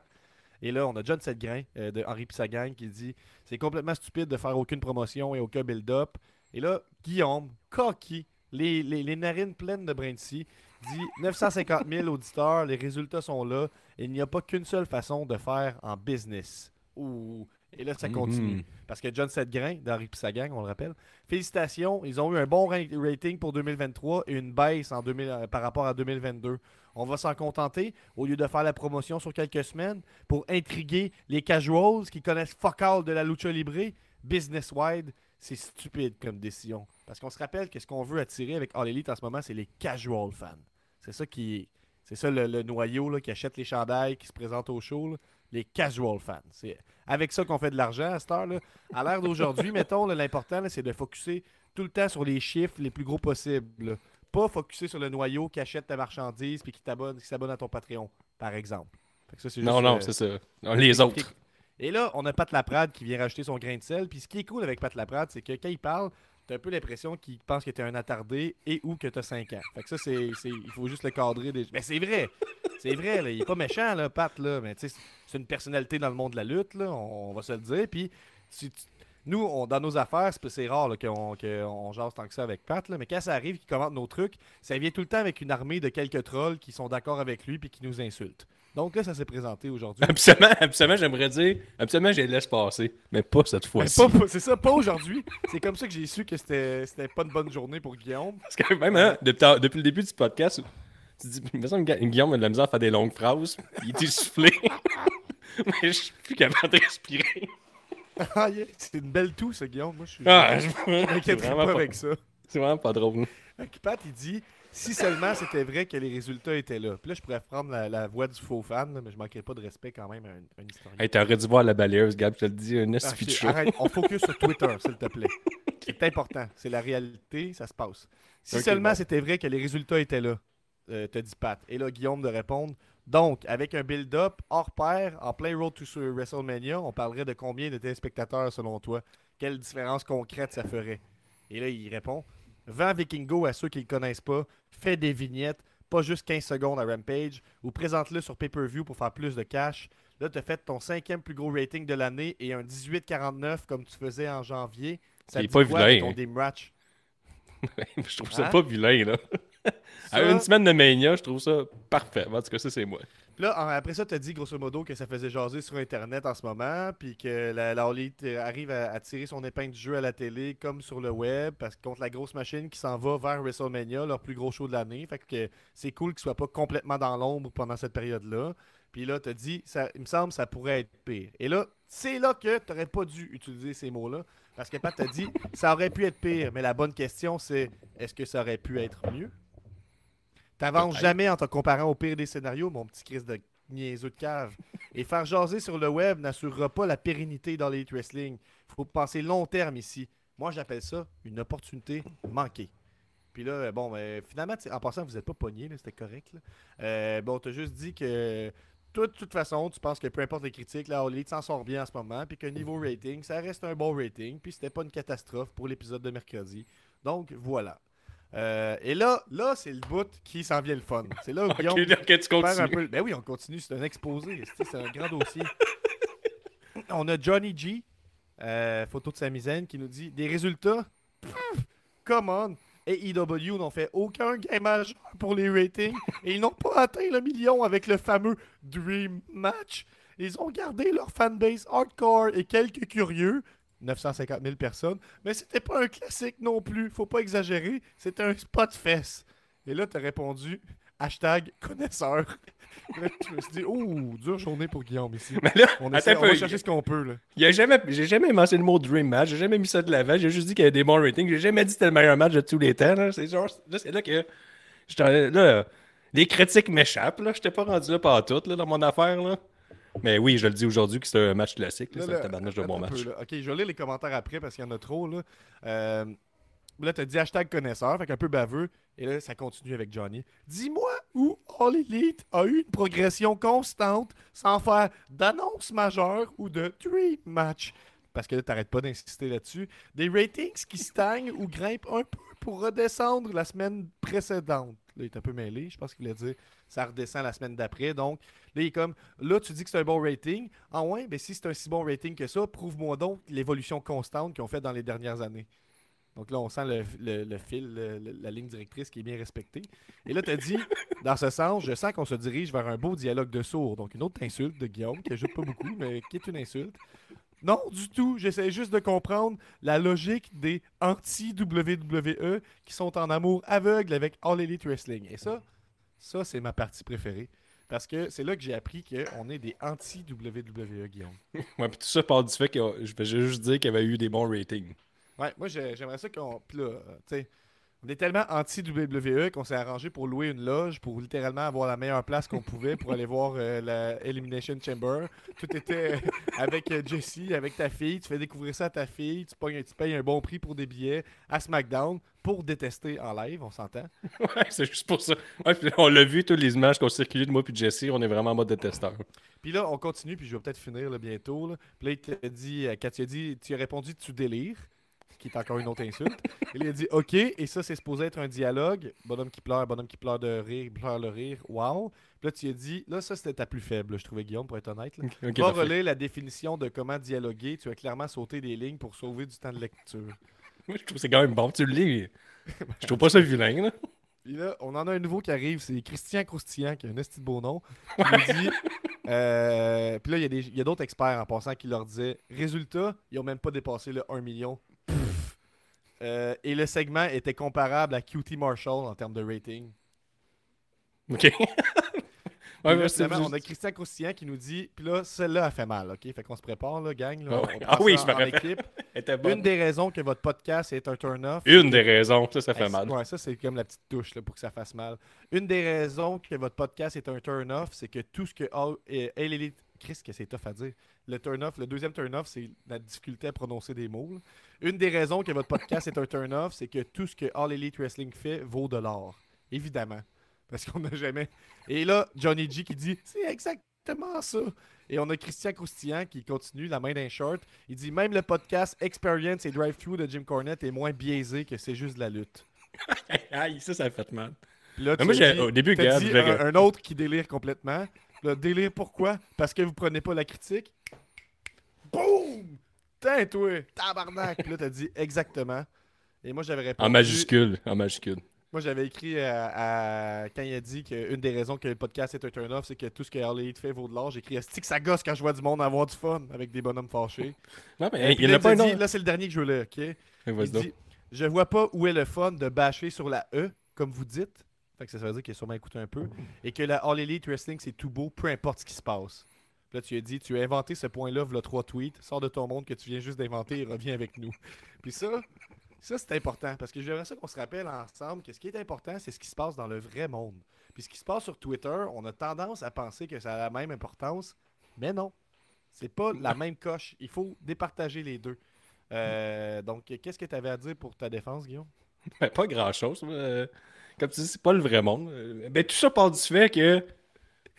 Et là, on a John Setgrain euh, de Henri Pissagang qui dit c'est complètement stupide de faire aucune promotion et aucun build-up. Et là, Guillaume, cocky, les, les- les narines pleines de brin de scie, dit 950 000 auditeurs, les résultats sont là. Il n'y a pas qu'une seule façon de faire en business. Ouh. Et là, ça continue. Mhm. Parce que John Setgrain, d'Henri Pissagang, on le rappelle. Félicitations, ils ont eu un bon ra- rating pour 2023 et une baisse en 2000 euh, par rapport à 2022. On va s'en contenter au lieu de faire la promotion sur quelques semaines pour intriguer les casuals qui connaissent fuck all de la lucha libre business-wide. C'est stupide comme décision. Parce qu'on se rappelle que ce qu'on veut attirer avec All Elite en ce moment, c'est les casual fans. C'est ça qui c'est ça le, le noyau là, qui achète les chandails, qui se présente au show. là. Les casual fans. C'est avec ça qu'on fait de l'argent à cette heure. Là. À l'ère d'aujourd'hui, *laughs* mettons, l'important, c'est de focuser tout le temps sur les chiffres les plus gros possibles. Pas focuser sur le noyau qui achète ta marchandise puis qui t'abonne, qui s'abonne à ton Patreon, par exemple. Que ça, Non, non, euh, c'est ça. Non, les autres. Et là, on a Pat Laprade qui vient rajouter son grain de sel. Puis ce qui est cool avec Pat Laprade, c'est que quand il parle, t'as un peu l'impression qu'il pense que t'es un attardé et ou que t'as 5 ans. Fait que ça, c'est, il faut juste le cadrer. Des... Mais c'est vrai! C'est vrai, là. il est pas méchant, Pat, là. Mais tu sais, c'est une personnalité dans le monde de la lutte. On, va se le dire. Puis nous, on- dans nos affaires, c'est, rare qu'on, jase tant que ça avec Pat. Mais quand ça arrive qu'il commente nos trucs, ça vient tout le temps avec une armée de quelques trolls qui sont d'accord avec lui puis qui nous insultent. Donc là, ça s'est présenté aujourd'hui. Absolument, absolument, j'aimerais dire. Absolument, je les laisse passer. Mais pas cette fois-ci. c'est ça, pas aujourd'hui. C'est comme ça que j'ai su que c'était pas une bonne journée pour Guillaume. Parce que même, hein, depuis, le début du podcast, tu dis, il me semble que Guillaume a de la misère à faire des longues phrases. Il était soufflé. *laughs* Mais je suis plus capable de respirer. Ah, yeah, C'est une belle toux, ça, Guillaume. Moi, je suis. Ah, je m'inquiète pas, avec ça. C'est vraiment pas drôle. Pat, il dit si seulement c'était vrai que les résultats étaient là. Puis là, je pourrais prendre la, la voix du faux fan, là, mais je manquerai pas de respect quand même à un, un historien. Hey, t'aurais dû voir la balayeuse, Gab, je te le dis, un Ah, shit, show. arrête, on focus sur Twitter, s'il te plaît. *laughs* C'est important. C'est la réalité, ça se passe. Si seulement bon. c'était vrai que les résultats étaient là, euh, te dit Pat. Et là, Guillaume de répondre. Donc, avec un build-up hors pair, en plein road to sur WrestleMania, on parlerait de combien de téléspectateurs selon toi? Quelle différence concrète ça ferait? Et là, il répond Vends Vikingo à ceux qui ne le connaissent pas, fais des vignettes, pas juste 15 secondes à Rampage, ou présente-le sur pay-per-view pour faire plus de cash. Là, tu as fait ton cinquième plus gros rating de l'année et un 18,49 comme tu faisais en janvier. Ça pas vilain, hein? Dream Match? *laughs* je trouve ça Hein? pas vilain, là. *laughs* À une semaine de Mania, je trouve ça parfait. En tout cas, ça, c'est moi. Là, après ça, tu as dit grosso modo que ça faisait jaser sur Internet en ce moment, puis que la, la euh, arrive à, tirer son épingle du jeu à la télé comme sur le web, parce que contre la grosse machine qui s'en va vers WrestleMania, leur plus gros show de l'année. Fait que c'est cool qu'ils soient pas complètement dans l'ombre pendant cette période-là. Puis là, tu as dit, ça, il me semble, ça pourrait être pire. Et là, c'est là que tu n'aurais pas dû utiliser ces mots-là, parce que Pat t'a dit, ça aurait pu être pire. Mais la bonne question, c'est, est-ce que ça aurait pu être mieux? T'avances jamais en te comparant au pire des scénarios, mon petit Chris de niaiseux de cave. Et faire jaser sur le web n'assurera pas la pérennité dans les wrestling. faut penser long terme ici. Moi, j'appelle ça une opportunité manquée. Puis là, bon, ben, finalement, en passant, vous n'êtes pas pogné, c'était correct. là. Euh, bon, t'as juste dit que de toute façon, tu penses que peu importe les critiques, la Elite s'en sort bien en ce moment, puis que niveau rating, ça reste un bon rating, puis c'était pas une catastrophe pour l'épisode de mercredi. Donc, voilà. Euh, et là, là c'est le bout qui s'en vient le fun. C'est là où *laughs* Ok, Guillaume là, ok, tu perd un continues. peu- Ben oui, on continue, c'est un exposé, c'est un grand dossier. On a Johnny G, euh, photo de sa misaine, qui nous dit des résultats. Pff, come on! AEW n'ont fait aucun gain majeur pour les ratings et ils n'ont pas atteint le million avec le fameux Dream Match. Ils ont gardé leur fanbase hardcore et quelques curieux, 950 000 personnes, mais c'était pas un classique non plus, faut pas exagérer, c'était un spot fest. Et là, t'as répondu hashtag connaisseur. *laughs* Là, je me suis dit, oh, dure journée pour Guillaume ici. Mais là, On, essaie, on va chercher ce qu'on peut. A jamais, j'ai jamais mentionné le mot Dream Match, j'ai jamais mis ça de l'avant, j'ai juste dit qu'il y avait des bons ratings, j'ai jamais dit que c'était le meilleur match de tous les temps. C'est genre, là, c'est là que. Là, les critiques m'échappent, là. J'étais pas rendu là par tout, là, dans mon affaire, là. Mais oui, je le dis aujourd'hui que c'est un match classique, c'est un tabarnage de bon peu, match. Ok, je vais lire les commentaires après parce qu'il y en a trop. Là, euh, là tu as dit hashtag connaisseur, fait qu'un peu baveux. Et là, ça continue avec Johnny. Dis-moi où All Elite a eu une progression constante sans faire d'annonce majeure ou de dream match. Parce que là, t'arrêtes pas d'insister là-dessus. Des ratings qui stagnent ou grimpent un peu pour redescendre la semaine précédente. Là, il est un peu mêlé. Je pense qu'il voulait dire ça redescend la semaine d'après. Donc, là, il est comme là, tu dis que c'est un bon rating. Ah ouais, ben si c'est un si bon rating que ça, prouve-moi donc l'évolution constante qu'ils ont fait dans les dernières années. Donc là, on sent le, le- le fil, le- la ligne directrice qui est bien respectée. Et là, tu as dit, *laughs* dans ce sens, je sens qu'on se dirige vers un beau dialogue de sourds. Donc une autre insulte de Guillaume, qui ajoute pas beaucoup, mais qui est une insulte. Non, du tout. J'essaie juste de comprendre la logique des anti-WWE qui sont en amour aveugle avec All Elite Wrestling. Et ça, Ça, c'est ma partie préférée. Parce que c'est là que j'ai appris qu'on est des anti-WWE, Guillaume. *laughs* Ouais, puis tout ça part du fait que je vais juste dire qu'il y avait eu des bons ratings. Ouais, moi, j'ai- j'aimerais ça qu'on. Puis là, euh, tu sais, on est tellement anti-WWE qu'on s'est arrangé pour louer une loge pour littéralement avoir la meilleure place qu'on pouvait pour aller voir euh, la Elimination Chamber. Tout était euh, avec euh, Jessie, avec ta fille. Tu fais découvrir ça à ta fille. Tu, tu payes un bon prix pour des billets à SmackDown pour détester en live, on s'entend. Ouais, c'est juste pour ça. Ouais, on l'a vu, tous les images qu'on circulé de moi puis de Jesse, on est vraiment en mode détesteur. Puis là, on continue, puis je vais peut-être finir là, bientôt. Là. Puis là, il dit, euh, quand tu as dit, tu as répondu tu délires, qui est encore une autre insulte. il a dit OK, et ça, c'est supposé être un dialogue. Bonhomme qui pleure, bonhomme qui pleure de rire, pleure le rire, wow. Puis là, tu as dit, là, ça, c'était ta plus faible, je trouvais, Guillaume, pour être honnête. là. Ok, Va parfait. relire la définition de comment dialoguer. Tu as clairement sauté des lignes pour sauver du temps de lecture. Moi, je trouve que c'est quand même bon. Tu le lis. *laughs* Je trouve pas ça vilain, là. Puis là, on en a un nouveau qui arrive, c'est Christian Croustillant, qui a un esti de beau nom. Nous dit. euh, puis là, il y a il d'autres experts en passant qui leur disaient Résultat, ils ont même pas dépassé le 1 million. Euh, et le segment était comparable à QT Marshall en termes de rating. Ok. *laughs* Ouais, là, ouais, on a Christian Croustillant qui nous dit Puis là, celle-là a fait mal, OK? Fait qu'on se prépare, là, gang. là. Ah On Ah oui, ça je me équipe. *laughs* Une des raisons que votre podcast est un turn-off. Une des raisons, ça, ça fait mal. Ouais, ça, c'est comme la petite touche là, pour que ça fasse mal. Une des raisons que votre podcast est un turn-off, c'est que tout ce que All, euh, All Elite. Chris, que c'est tough à dire. Le turn-off, le deuxième turn-off, c'est la difficulté à prononcer des mots. là. Une des raisons que votre podcast est un turn-off, c'est que tout ce que All Elite Wrestling fait vaut de l'or. Évidemment. Parce qu'on n'a jamais. Et là, Johnny G qui dit C'est exactement ça. Et on a Christian Croustillant qui continue, la main d'un short. Il dit Même le podcast Experience et Drive-Thru de Jim Cornette est moins biaisé que c'est juste de la lutte. *laughs* Aïe, ça, ça a fait mal. Là, tu moi, dit- au début, regarde, dit un, un autre qui délire complètement. Le délire pourquoi? Parce que vous prenez pas la critique? Boum Tain, toi Tabarnak là, t'as dit exactement. Et moi, j'avais répondu. En majuscule. En majuscule. Moi, j'avais écrit à, à- quand il a dit qu'une des raisons que le podcast est un turn-off, c'est que tout ce que Elite fait vaut de l'or. J'ai écrit Esti que ça gosse quand je vois du monde avoir du fun avec des bonhommes fâchés. *laughs* Non, Et mais il a pas dit-. Là, c'est le dernier que je veux lire, ok? Il dit Je vois pas où est le fun de bâcher sur la E, comme vous dites. Fait que ça veut dire qu'il a sûrement écouté un peu. Et que la All Elite Wrestling, c'est tout beau, peu importe ce qui se passe. Là, tu as dit Tu as inventé ce point-là, v'là trois tweets. Sors de ton monde que tu viens juste d'inventer et reviens avec nous. *laughs* Puis ça, ça c'est important. Parce que j'aimerais ça qu'on se rappelle ensemble que ce qui est important, c'est ce qui se passe dans le vrai monde. Puis ce qui se passe sur Twitter, on a tendance à penser que ça a la même importance. Mais non. C'est pas la même coche. Il faut départager les deux. Euh, donc, qu'est-ce que tu avais à dire pour ta défense, Guillaume? Ben, pas grand chose. Comme tu dis, c'est pas le vrai monde. Ben, tout ça part du fait que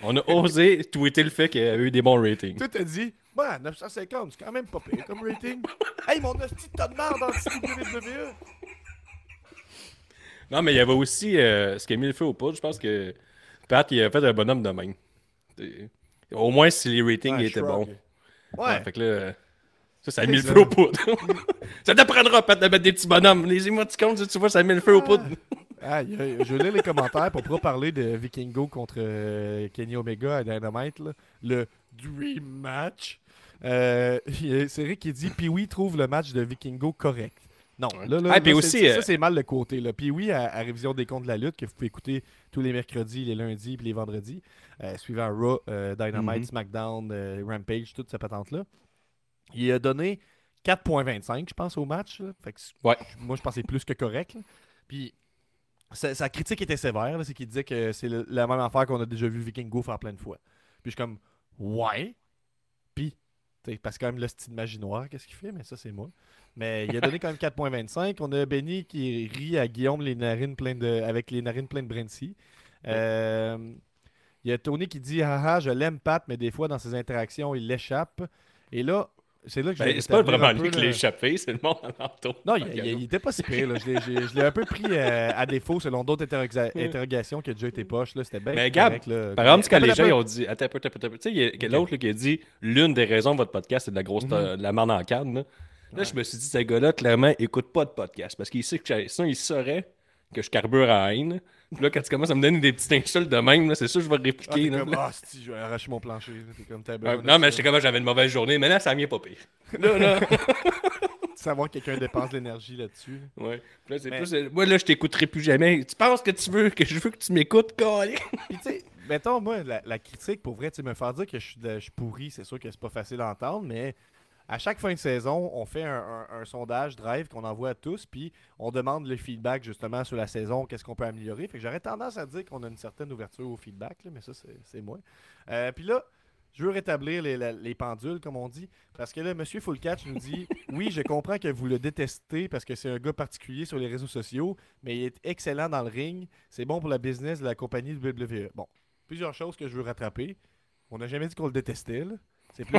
on a osé tweeter le fait qu'il y avait eu des bons ratings. Toi, t'as dit, bah, 950, c'est quand même pas pire comme rating. *laughs* hey, mon hostie de tas de merde dans WWE. Non, mais il y avait aussi euh, ce qui a mis le feu au poudre. Je pense que Pat, il a fait un bonhomme de même. Au moins, si les ratings étaient bons. Ouais. Ouais, fait que là, ça, ça a mis le feu au poudre. *laughs* ça t'apprendra, Pat, de mettre des petits bonhommes. Les émoticônes, tu vois, ça a mis le feu au poudre. Ah, je lire les commentaires pour pas parler de Vikingo contre euh, Kenny Omega à Dynamite, là. le Dream Match. Euh, c'est Rick qui dit Pee-Wee trouve le match de Vikingo correct. Non, là, là, Ah, là, puis c'est- aussi, c'est- ça euh, c'est mal le côté. Là. Pee-Wee à, à Révision des comptes de la lutte, que vous pouvez écouter tous les mercredis, les lundis et les vendredis, euh, suivant Raw, euh, Dynamite, Mhm. SmackDown, euh, Rampage, toute cette patente-là. Il a donné 4.25, je pense, au match. Fait que Ouais. Moi, je pense que c'est plus que correct. Puis sa, sa critique était sévère, c'est qu'il disait que c'est la même affaire qu'on a déjà vu Vikingo faire plein de fois. Puis je suis comme, ouais? Puis, parce que quand même le style magie noire, qu'est-ce qu'il fait, mais ça c'est moi. Mais il a donné quand même *laughs* 4.25. On a Benny qui rit à Guillaume les narines pleines de, avec les narines pleines de Brency. Euh, Il y a Tony qui dit Haha, je l'aime Pat, mais des fois dans ses interactions, il l'échappe. Et là, c'est là que Ben, c'est pas vraiment lui qui l'a échappé, c'est le monde en entour. non, il, il- était pas si pire. là. Je l'ai- un peu pris euh, à défaut selon d'autres interroga- *laughs* interrogations qui a déjà été poches. là. C'était bien. Mais Gab, correct, là. Par exemple, quand les gens ils ont dit. Attends attends attends. Tu sais, a l'autre qui a dit l'une des raisons de votre podcast, c'est de la grosse Mhm. de la merde en canne. Là, Là, je me suis dit, ce gars-là, clairement, écoute pas de podcast parce qu'il sait que sinon, il saurait que je carbure à haine. Puis là, quand tu commences à me donner des petites insultes de même, là, c'est sûr que je vais Ah, répliquer. là. comme, ah, si, je vais arracher mon plancher. T'es comme, de non, mais j'étais comme j'avais une mauvaise journée. Maintenant, ça vient pas pire. Là, là. *laughs* *laughs* savoir que quelqu'un dépense de l'énergie là-dessus. Ouais. Puis là, c'est Mais- plus, euh, moi, là, je t'écouterai plus jamais. Tu penses que tu veux que je veux que tu m'écoutes? *laughs* Puis tu sais, mettons, moi, la, la critique, pour vrai, tu me faire dire que je suis, de- je suis pourri, c'est sûr que c'est pas facile à entendre, mais à chaque fin de saison, on fait un, un- sondage drive qu'on envoie à tous, puis on demande le feedback justement sur la saison, qu'est-ce qu'on peut améliorer. Fait que j'aurais tendance à dire qu'on a une certaine ouverture au feedback, mais ça, c'est moi. Euh, puis là, je veux rétablir les, pendules, comme on dit, parce que là, M. Fullcatch nous dit Oui, je comprends que vous le détestez parce que c'est un gars particulier sur les réseaux sociaux, mais il est excellent dans le ring. C'est bon pour la business de la compagnie de WWE. Bon, plusieurs choses que je veux rattraper. On n'a jamais dit qu'on le détestait. là. C'est plus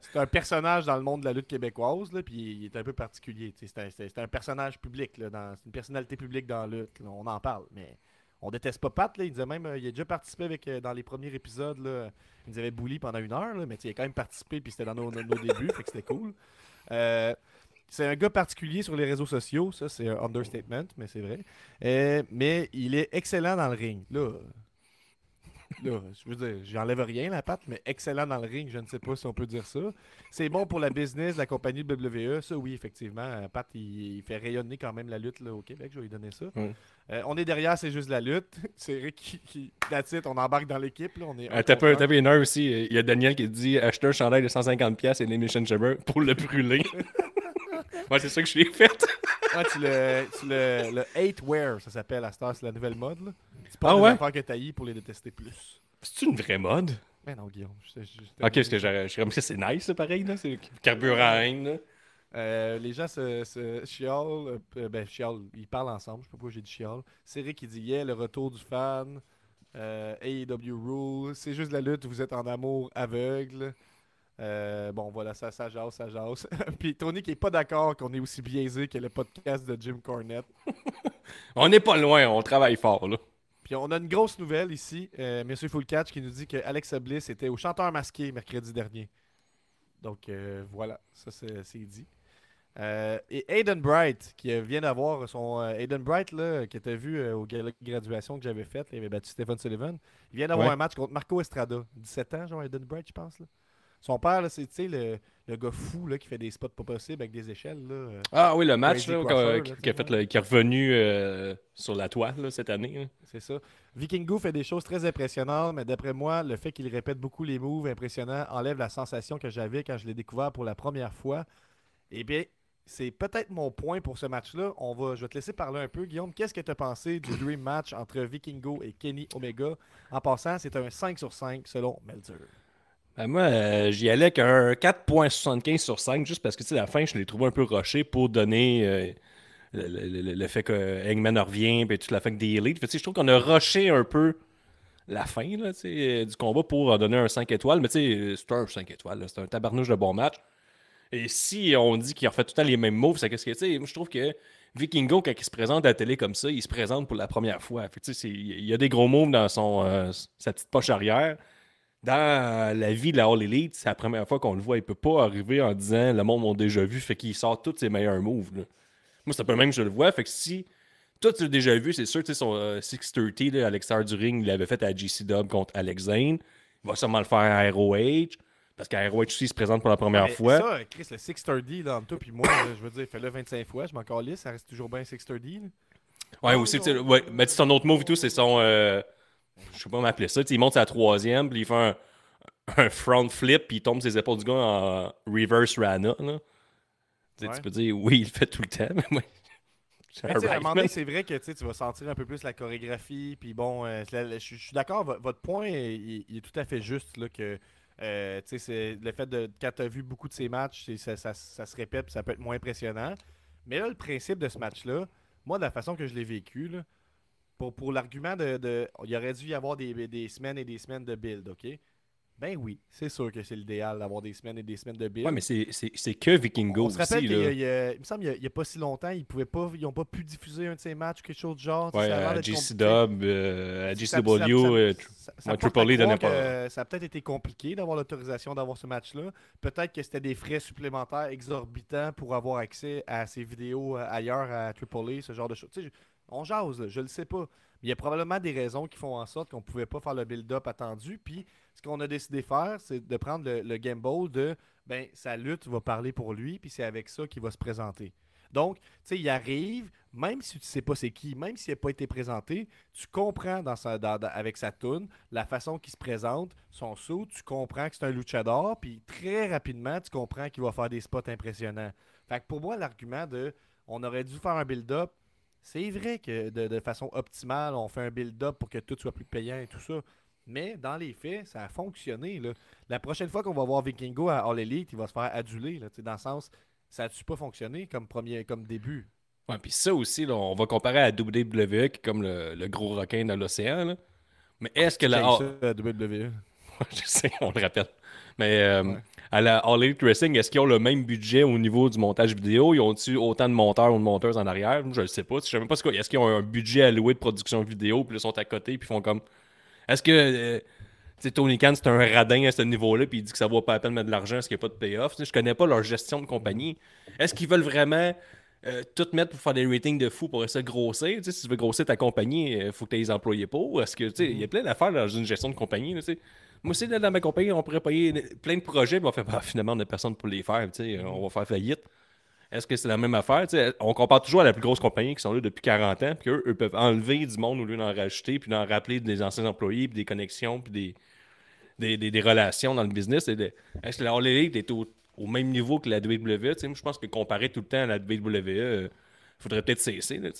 c'est un- personnage dans le monde de la lutte québécoise, là, puis il est un peu particulier. C'est un, personnage public, c'est une personnalité publique dans la lutte. On en parle, mais on déteste pas Pat. Là. Il disait même, euh, il a déjà participé avec, euh, dans les premiers épisodes. Là, il nous avait bully pendant une heure, là, mais il a quand même participé, puis c'était dans nos, nos- débuts, fait que c'était cool. Euh, c'est un gars particulier sur les réseaux sociaux, ça c'est un understatement, mais c'est vrai. Mais il est excellent dans le ring. Là, là je veux dire, j'enlève rien la patte, mais excellent dans le ring, je ne sais pas si on peut dire ça. C'est bon pour la business, la compagnie de WWE, ça oui, effectivement. Pat, il, il fait rayonner quand même la lutte là, au Québec, je vais lui donner ça. Euh, on est derrière, c'est juste la lutte. *laughs* C'est Rick qui, qui that's it, on embarque dans l'équipe. On est Euh, T'as un. une heure aussi. Il y a Daniel qui dit acheter un chandail de 150$ et une émission Chamber pour le brûler. *laughs* ouais, c'est ça que je l'ai fait. Ouais, tu le, tu le, le hate wear, ça s'appelle à Star, c'est la nouvelle mode. Là. C'est pas Ah des ouais? affaires que t'haïs pour les détester plus. C'est une vraie mode. Mais non, Guillaume. je- je- je- Ok, parce que je suis comme ça, c'est nice, pareil, là. C'est carburant. Euh, les gens se, se chiolent, euh, ben chiolent, ils parlent ensemble, je sais pas pourquoi j'ai dit chiole. C'est Rick qui dit yeah, le retour du fan, euh, AEW Rule, c'est juste la lutte, vous êtes en amour aveugle. Euh, bon, voilà, ça, ça jase, ça jase. *laughs* Puis Tony qui est pas d'accord qu'on est aussi biaisé que le podcast de Jim Cornette. *laughs* On n'est pas loin, on travaille fort, là. Puis on a une grosse nouvelle ici, euh, Monsieur Fullcatch qui nous dit que Alexa Bliss était au chanteur masqué mercredi dernier. Donc euh, voilà, ça c'est dit. Euh, et Aiden Bright, qui vient d'avoir son. euh, Aiden Bright, là, qui était vu au gala de graduation que j'avais fait, il avait battu Stephen Sullivan. Il vient d'avoir Ouais. un match contre Marco Estrada, 17 ans, genre Aiden Bright, je pense. Là. Son père, c'est le, le gars fou là, qui fait des spots pas possibles avec des échelles. Là. Ah oui, le match, là, qui, tu qui a sais, fait le- qui est revenu euh, sur la toile, cette année. C'est ça. Vikingo fait des choses très impressionnantes, mais d'après moi, le fait qu'il répète beaucoup les moves impressionnants enlève la sensation que j'avais quand je l'ai découvert pour la première fois. Eh bien, c'est peut-être mon point pour ce match-là. On va, je vais te laisser parler un peu, Guillaume. Qu'est-ce que tu as pensé du Dream Match entre Vikingo et Kenny Omega? En passant, c'est un 5 sur 5 selon Meltzer. Ben, moi, euh, j'y allais avec un 4.75 sur 5, juste parce que la fin, je l'ai trouvé un peu rushé pour donner euh, le, le- le- fait que Eggman revient, puis toute la fin des que, tu sais, je trouve qu'on a rushé un peu la fin là, sais, du combat pour donner un 5 étoiles. Mais c'est un 5 étoiles, c'est un tabarnouche de bon match. Et si on dit qu'il refait tout le temps les mêmes moves, c'est qu'est-ce que, tu sais, je trouve que Vikingo, quand il se présente à la télé comme ça, il se présente pour la première fois. Il y a des gros moves dans son, euh, sa petite poche arrière dans la vie de la All Elite, c'est la première fois qu'on le voit. Il peut pas arriver en disant le monde m'a déjà vu, fait qu'il sort tous ses meilleurs moves. là. Moi, c'est un peu le même que je le vois. Fait que si toi tu l'as déjà vu, c'est sûr, tu sais, son euh, 630 là, à l'extérieur du ring, il l'avait fait à GC Dub contre Alex Zane. Il va sûrement le faire à ROH. Parce qu'à ROH aussi, il se présente pour la première Mais fois. Ça, Chris, le 630 là, entre toi puis moi, là, je veux dire, fais-le 25 fois, je m'en calisse, ça reste toujours bien 630. là. Ouais, aussi, tu sais, ouais, mais tu sais, son autre move et tout, c'est son. euh, je sais pas comment appeler ça. Il monte sa troisième, puis il fait un, un front flip, puis il tombe ses épaules du gars en reverse Rana. Là. Tu sais, Ouais. Tu peux dire, oui, il le fait tout le temps, *laughs* mais moi. c'est à un moment donné, vrai que tu vas sentir un peu plus la chorégraphie. Puis bon, euh, je suis d'accord, vo- votre point, est- il, il est tout à fait juste. Là, que, euh, le fait de, quand tu as vu beaucoup de ces matchs, ça, ça- ça se répète, ça peut être moins impressionnant. Mais là, le principe de ce match-là, moi, de la façon que je l'ai vécu, là, pour, pour l'argument de, de- Il aurait dû y avoir des, des semaines et des semaines de build, OK? Ben oui, c'est sûr que c'est l'idéal d'avoir des semaines et des semaines de build. Ouais, mais c'est- que Vikingo On se rappelle aussi. qu'il y a- Là. il y a- il me semble qu'il n'y a, pas si longtemps, ils pouvaient pas, ils ont pas pu diffuser un de ces matchs ou quelque chose de genre. Ouais, Ça a l'air à d'être GC compliqué. Dub, euh, à Ça- GCW, euh, Triple A Ça a peut-être été compliqué d'avoir l'autorisation d'avoir ce match-là. Peut-être que c'était des frais supplémentaires exorbitants pour avoir accès à ces vidéos euh, ailleurs à Triple A, ce genre de choses. Tu sais, on jase, là, je le sais pas. Il y a probablement des raisons qui font en sorte qu'on pouvait pas faire le build-up attendu. Puis ce qu'on a décidé de faire, c'est de prendre le, le gamble de ben sa lutte va parler pour lui, puis c'est avec ça qu'il va se présenter. Donc, tu sais, il arrive, même si tu sais pas c'est qui, même s'il n'a pas été présenté, tu comprends avec sa tune la façon qu'il se présente, son saut, tu comprends que c'est un luchador, puis très rapidement, tu comprends qu'il va faire des spots impressionnants. Fait que pour moi, l'argument de on aurait dû faire un build-up, c'est vrai que de, de façon optimale, on fait un build-up pour que tout soit plus payant et tout ça. Mais dans les faits, ça a fonctionné. Là. La prochaine fois qu'on va voir Vikingo à All Elite, il va se faire aduler. Là, dans le sens, ça a-tu pas fonctionné comme, premier, comme début? Ouais, puis ça aussi, là, on va comparer à WWE qui est comme le, le gros requin dans l'océan. Mais est-ce que la. Ça, à WWE. *laughs* je sais, on le rappelle. Mais euh, Ouais. à la All Elite Wrestling, est-ce qu'ils ont le même budget au niveau du montage vidéo? Ils ont-tu autant de monteurs ou de monteuses en arrière? Je ne sais pas. Je sais même pas ce qu'il. Est-ce qu'ils ont un budget alloué de production vidéo Puis ils sont à côté puis ils font comme. Est-ce que. euh, Tony Khan, c'est un radin à ce niveau-là, puis il dit que ça vaut pas la peine de mettre de l'argent, est-ce qu'il n'y a pas de payoff? Je connais pas leur gestion de compagnie. Est-ce qu'ils veulent vraiment euh, tout mettre pour faire des ratings de fou pour essayer de grossir? Si tu veux grossir ta compagnie, il faut que tu aies les employés pour. Est-ce que, il y a plein d'affaires dans une gestion de compagnie. là, tu sais. Moi aussi, là, dans ma compagnie, on pourrait payer plein de projets, mais on fait bah, *laughs* finalement, on n'a personne pour les faire. sais, On va faire faillite. Est-ce que c'est la même affaire? On compare toujours à la plus grosse compagnie qui sont là depuis 40 ans, puis eux, eux peuvent enlever du monde au lieu d'en rajouter, puis d'en rappeler des anciens employés, puis des connexions, puis des, des, des- des relations dans le business. Est-ce que la All Elite est au, au même niveau que la WWE? Moi, je pense que comparer tout le temps à la WWE, il faudrait peut-être cesser. là.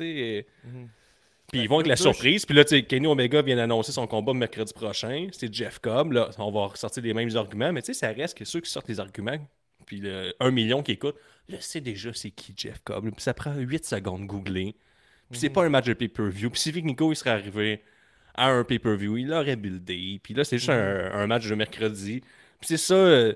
Puis ils vont avec la surprise. Puis là, tu sais, Kenny Omega vient d'annoncer son combat mercredi prochain. C'est Jeff Cobb. Là, on va ressortir les mêmes arguments. Mais tu sais, ça reste que ceux qui sortent les arguments, puis le 1 million qui écoutent, là, c'est déjà c'est qui Jeff Cobb. Puis ça prend 8 secondes de googler. Puis c'est pas un match de pay-per-view. Puis si Nico il serait arrivé à un pay-per-view, il l'aurait buildé. Puis là, c'est juste un, un match de mercredi. Puis c'est ça, euh,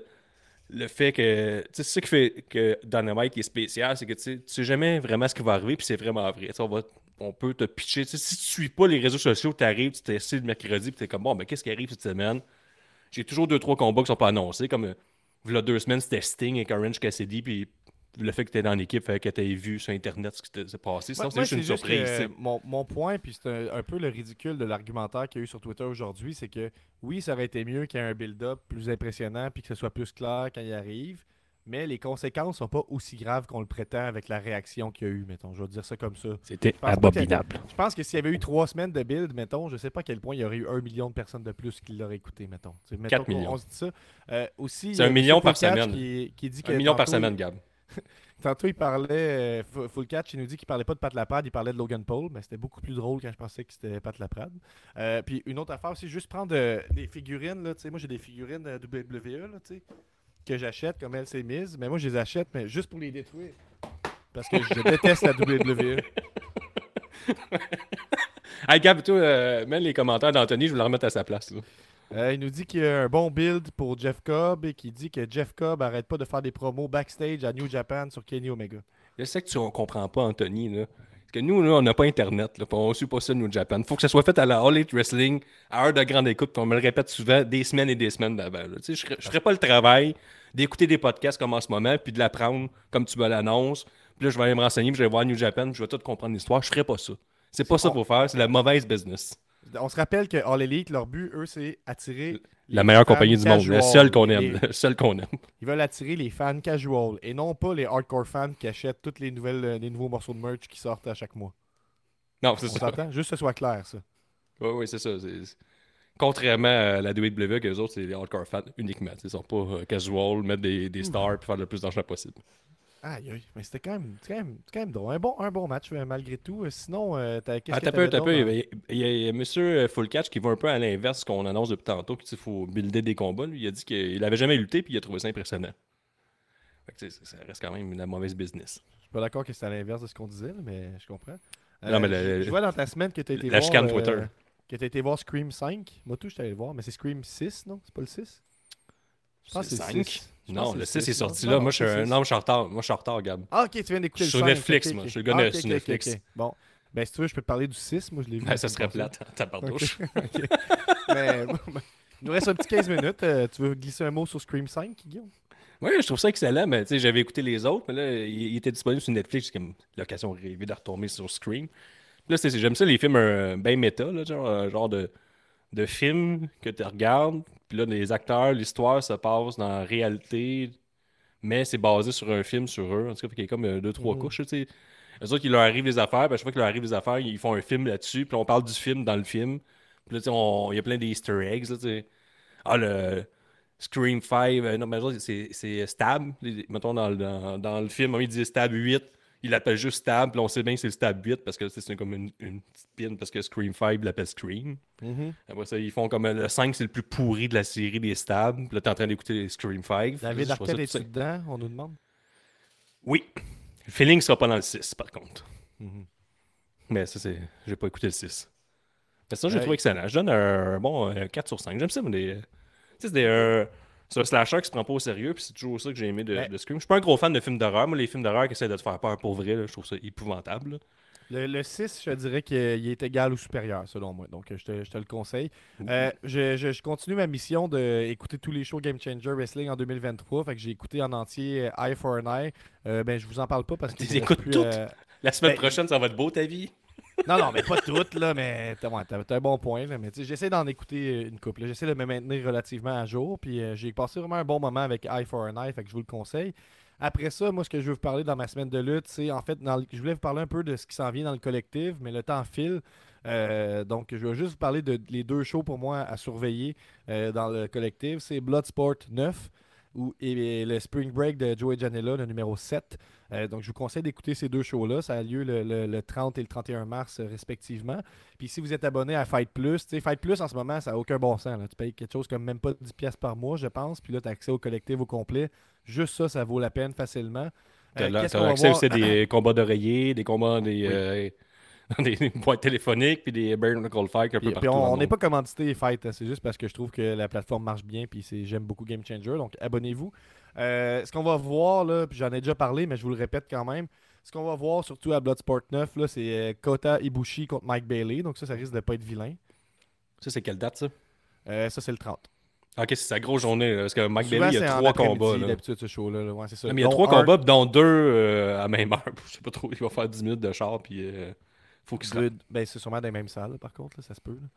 le fait que. Tu sais, c'est ça qui fait que Dynamite est spécial, c'est que tu sais, jamais vraiment ce qui va arriver, puis c'est vraiment vrai. On, va, on peut te pitcher. Si tu suis pas les réseaux sociaux, tu arrives, tu t'essayes le mercredi, puis tu es comme, bon, ben qu'est-ce qui arrive cette semaine? J'ai toujours deux, trois combats qui sont pas annoncés, comme. il y a deux semaines, c'était Sting avec Orange Cassidy, puis le fait que tu es dans l'équipe fait que tu aies vu sur Internet ce qui s'est passé. Sinon, c'est juste une surprise. que, mon, mon point, puis c'est un, un peu le ridicule de l'argumentaire qu'il y a eu sur Twitter aujourd'hui, c'est que oui, ça aurait été mieux qu'il y ait un build-up plus impressionnant puis que ce soit plus clair quand il arrive, mais les conséquences sont pas aussi graves qu'on le prétend avec la réaction qu'il y a eu, mettons. Je vais dire ça comme ça. C'était abominable. Je pense que s'il y avait eu trois semaines de build, mettons, je sais pas à quel point il y aurait eu un million de personnes de plus qui l'auraient écouté, mettons. Mettons Quatre qu'on- millions. On se dit ça. Euh, aussi, C'est un million par semaine. Qui, qui dit que Un million par tantôt, semaine, Gab. *laughs* Tantôt, il parlait, euh, Fu- Full Catch, il nous dit qu'il parlait pas de Pat Laprade, il parlait de Logan Paul, mais c'était beaucoup plus drôle quand je pensais que c'était Pat Laprade. Euh, puis une autre affaire aussi, juste prendre des figurines, là, tu sais, moi j'ai des figurines WWE, là, tu sais, que j'achète comme elle s'est mise, mais moi je les achète, mais juste pour les détruire. Parce que je déteste la WWE. *laughs* Hey Gab, toi, euh, mets les commentaires d'Anthony, je vais le remettre à sa place. là. Euh, il nous dit qu'il y a un bon build pour Jeff Cobb et qu'il dit que Jeff Cobb arrête pas de faire des promos backstage à New Japan sur Kenny Omega. Je sais que tu ne comprends pas, Anthony. Là. Que nous, là, on n'a pas Internet. Là, on ne suit pas ça, nous, Japan. faut que ça soit fait à la All Elite Wrestling, à heure de grande écoute. on me le répète souvent, des semaines et des semaines d'avant. Je ne ferais pas le travail d'écouter des podcasts comme en ce moment, puis de l'apprendre comme tu me l'annonces. Puis là, je vais aller me renseigner, puis je vais voir New Japan, puis je vais tout comprendre l'histoire. Je ne ferais pas ça. C'est pas ça pour faire, c'est la mauvaise business. On se rappelle que All Elite, leur but, eux, c'est attirer La meilleure compagnie du monde, seule qu'on aime. Qu'on aime. Ils veulent attirer les fans casual et non pas les hardcore fans qui achètent tous les, nouvelles, euh, les nouveaux morceaux de merch qui sortent à chaque mois. Non, On c'est ça. Juste que ce soit clair, ça. Oui, oui, c'est ça. Contrairement à la WWE, que les autres, c'est les hardcore fans uniquement. Ils sont pas euh, casual, mettre des, des stars et faire le plus d'argent possible. Aïe, aïe. Mais c'était quand même, quand même, quand même drôle. Un bon, un bon match, euh, malgré tout. Euh, Sinon, euh, t'as, qu'est-ce Ah, que t'as peu, t'as peu. Il y a- il y a, il y a monsieur Full Catch qui va un peu à l'inverse de ce qu'on annonce depuis tantôt, qu'il faut builder des combats. Lui, il a dit qu'il avait jamais lutté puis il a trouvé ça impressionnant. Fait que, ça reste quand même une mauvaise business. Je suis pas d'accord que c'est à l'inverse de ce qu'on disait, mais je comprends. Euh, Non, mais je- le- je vois dans ta semaine que t'as été la voir... euh. Que t'as été voir Scream 5. Moi, tout, je t'allais le voir, mais c'est Scream 6, non? C'est pas le 6? Je pense C'est c'est cinq? 6. Non, le 6 est sorti là. Moi, je suis en retard. Moi, je suis en retard, Gab. Ah, ok, tu viens d'écouter Je le suis sur 5, Netflix, moi. Je suis le gars Ah, sur ok, Netflix. Bon. Ben, si tu veux, je peux te parler du 6. Moi, je l'ai vu. Ben, ça serait plate. Tabardouche. *laughs* Ok. Mais, bon, ben, il nous reste un petit 15 minutes. Euh, tu veux glisser un mot sur Scream 5, Guillaume? Oui, je trouve ça excellent, mais tu sais, j'avais écouté les autres, mais là, il, il était disponible sur Netflix, c'est comme l'occasion rêvée de retomber sur Scream. Puis Là, c'est- j'aime ça, les films euh, bien méta, là, genre, euh, genre de, de films que tu regardes, puis là, les acteurs, l'histoire se passe dans la réalité mais c'est basé sur un film sur eux. En tout cas, qu'il y a comme euh, deux, trois Mhm. couches, tu sais. Eux autres, il leur arrive des affaires, puis à chaque fois qu'il leur arrive des affaires, ils font un film là-dessus, puis on parle du film dans le film. Puis là, tu sais, on- il y a plein d'easter eggs, là, tu sais. Ah, le Scream 5, euh, non, mais c'est Stab. Les- Mettons, dans, le- dans, dans le film, il dit Stab 8. Il l'appelle juste Stab, puis on sait bien que c'est le Stab 8 parce que c'est comme une, une petite pin parce que Scream 5 il l'appelle Scream. Mhm. Après ça, ils font comme euh, le 5, c'est le plus pourri de la série des Stab. Là, t'es en train d'écouter Scream 5. David Je trouve ça Arquette est-tu dedans? On nous demande. Oui. Le feeling sera pas dans le 6, par contre. Mhm. Mais ça, c'est. J'ai pas écouté le 6. Mais sinon, j'ai Ouais. trouvé excellent. Je donne un bon euh, 4 sur 5. J'aime ça, mais des. Tu sais, c'est des. C'est un slasher qui se prend pas au sérieux, puis c'est toujours ça que j'ai aimé de, Ouais. de Scream. Je suis pas un gros fan de films d'horreur. Moi, les films d'horreur qui essaient de te faire peur pour vrai, là, je trouve ça épouvantable. là. Le, le 6, je dirais qu'il est égal ou supérieur, selon moi. Donc, je te, je te le conseille. Euh, je, je- je continue ma mission d'écouter tous les shows Game Changer Wrestling en 2023. Fait que j'ai écouté en entier euh, Eye for an Eye. Euh, ben, je vous en parle pas parce que. Tu écoutes euh, La semaine Ben, prochaine, ça va être beau, ta vie? Non, non, mais pas toutes, là, mais t'as un bon point. Là, mais j'essaie d'en écouter euh, une couple. J'essaie de me maintenir relativement à jour. Puis euh, j'ai passé vraiment un bon moment avec Eye for an Eye, fait que je vous le conseille. Après ça, moi, ce que je veux vous parler dans ma semaine de lutte, c'est en fait, dans je voulais vous parler un peu de ce qui s'en vient dans le collectif, mais le temps file. Euh, donc, je vais juste vous parler de les deux shows pour moi à surveiller dans le collectif. C'est Bloodsport 9 ou, et le Spring Break de Joey Janela, le numéro 7. Euh, donc, je vous conseille d'écouter ces deux shows-là. Ça a lieu le, le- le 30 et le 31 mars, euh, respectivement. Puis, si vous êtes abonné à Fight Plus, tu sais, Fight Plus, en ce moment, ça n'a aucun bon sens. là. Tu payes quelque chose comme même pas 10$ piastres par mois, je pense. Puis là, tu as accès au collectif au complet. Juste ça, ça vaut la peine facilement. Euh, t'as qu'on va accès voir- aussi à des combats d'oreillers, des combats des. Oui. Dans des boîtes téléphoniques, puis des bare knuckle fights un peu Puis, partout. puis dans on n'est pas commandité Fight, hein, c'est juste parce que je trouve que la plateforme marche bien, puis c'est- j'aime beaucoup Game Changer, donc abonnez-vous. Euh, ce qu'on va voir, là, puis j'en ai déjà parlé, mais je vous le répète quand même, ce qu'on va voir surtout à Bloodsport 9, là, c'est euh, Kota Ibushi contre Mike Bailey, donc ça, ça risque de pas être vilain. Ça, c'est quelle date, ça? Euh, ça, c'est le 30. Ok, c'est sa grosse journée, là, parce que Mike Bailey, il y a trois combats. là. d'habitude, ce show-là. là. Ouais, c'est ça. Ah, mais il y a trois un- combats, dont deux euh, à même heure. *laughs* Je sais pas trop, il va faire 10 minutes de char, puis faut qu'il se. Ben, c'est sûrement dans les mêmes salles, par contre, là, ça se peut. là.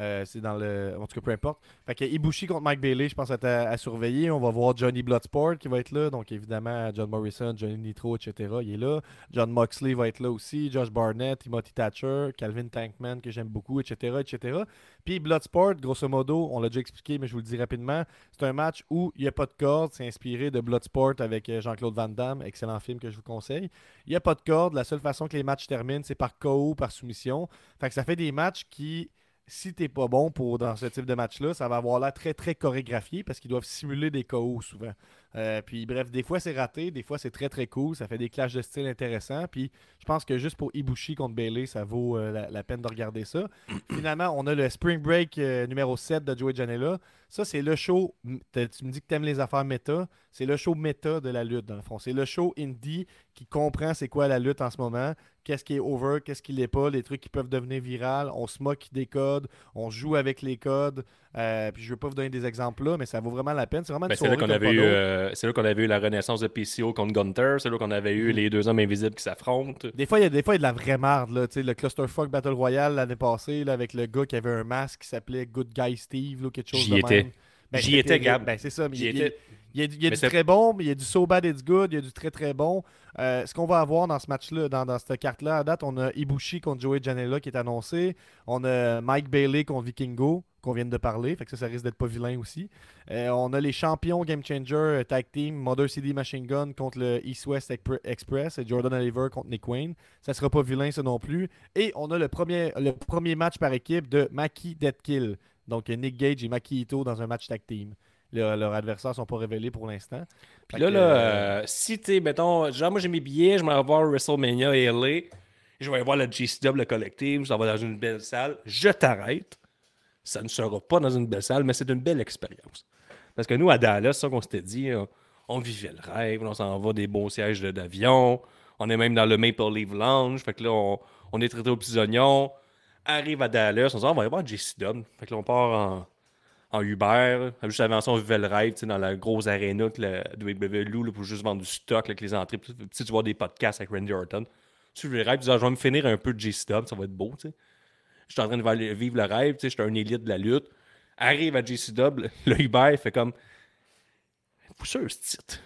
Euh, c'est dans le. En tout cas, peu importe. Fait que Ibushi contre Mike Bailey, je pense être à, surveiller. On va voir Johnny Bloodsport qui va être là. Donc, évidemment, John Morrison, Johnny Nitro, etc. Il est là. John Moxley va être là aussi. Josh Barnett, Timothy Thatcher, Calvin Tankman, que j'aime beaucoup, etc. etc. Puis Bloodsport, grosso modo, on l'a déjà expliqué, mais je vous le dis rapidement. C'est un match où il n'y a pas de corde. C'est inspiré de Bloodsport avec euh, Jean-Claude Van Damme. Excellent film que je vous conseille. Il n'y a pas de corde. La seule façon que les matchs terminent, c'est par KO par soumission. Fait que ça fait des matchs qui, si t'es pas bon pour dans ce type de match-là, ça va avoir l'air très très chorégraphié parce qu'ils doivent simuler des KO souvent. Euh, puis bref, des fois c'est raté, des fois c'est très très cool, ça fait des clashs de style intéressants. Puis je pense que juste pour Ibushi contre Bailey, ça vaut euh, la, la peine de regarder ça. *clears throat* Finalement, on a le Spring Break euh, numéro 7 de Joey Janela. Ça, c'est le show. Tu me dis que tu aimes les affaires méta. C'est le show méta de la lutte, dans le fond. C'est le show indie qui comprend c'est quoi la lutte en ce moment, qu'est-ce qui est over, qu'est-ce qui l'est pas, les trucs qui peuvent devenir viral. On se moque des codes, on joue avec les codes. Euh, puis je veux pas vous donner des exemples là, mais ça vaut vraiment la peine. C'est vraiment une Ben, c'est là qu'on avait, eu, euh, c'est là qu'on avait eu la renaissance de PCO contre Gunter. C'est là qu'on avait eu Mhm. les deux hommes invisibles qui s'affrontent. Des fois, il y a des fois il y a de la vraie marde. Là, Tu sais, le Clusterfuck Battle Royale l'année passée là, avec le gars qui avait un masque qui s'appelait Good Guy Steve, là, quelque chose J'y de même. Ben, J'y étais. Gab. Ben, c'est ça. mais J'y il, il- étais. il y a, du- il y a Mais du c'est- très bon, mais il y a du so bad it's good, il y a du très très bon. Euh, ce qu'on va avoir dans ce match-là, dans, dans cette carte-là, à date, on a Ibushi contre Joey Janela qui est annoncé. On a Mike Bailey contre Vikingo, qu'on vient de parler. Fait que ça, ça risque d'être pas vilain aussi. Euh, on a les champions Game Changer euh, Tag Team, Mother CD Machine Gun contre le East West Expre- Express et Jordan Oliver contre Nick Wayne. Ça sera pas vilain, ça non plus. Et on a le premier, le premier match par équipe de Maki Deadkill. Donc Nick Gage et Maki Ito dans un match tag team. Le- leurs adversaires ne sont pas révélés pour l'instant. Puis là, que, là euh, euh, si t'es, mettons, genre, moi j'ai mes billets, je m'en vais voir WrestleMania et LA, je vais aller voir le GCW, le collectif, je vais dans une belle salle, je t'arrête. Ça ne sera pas dans une belle salle, mais c'est une belle expérience. Parce que nous, à Dallas, ça qu'on s'était dit, on, on vivait le rêve, on s'en va des beaux sièges d'avion, on est même dans le Maple Leaf Lounge, fait que là, on, on est traité aux petits oignons, arrive à Dallas, on se dit, Ah, on va aller voir JCW. Fait que là, on part en, en Uber. Juste avant ça, on vivait le rêve, dans la grosse aréna que la WWE loue pour juste vendre du stock avec les entrées. Puis, tu vois des podcasts avec Randy Orton. Tu vis le rêve, tu dis, Ah, je vais me finir un peu de JCW, ça va être beau, tu sais. Je suis en train de vivre le rêve, tu sais, je suis un élite de la lutte. Arrive à JCW, le *laughs* Uber fait comme. Pousseur, ce titre.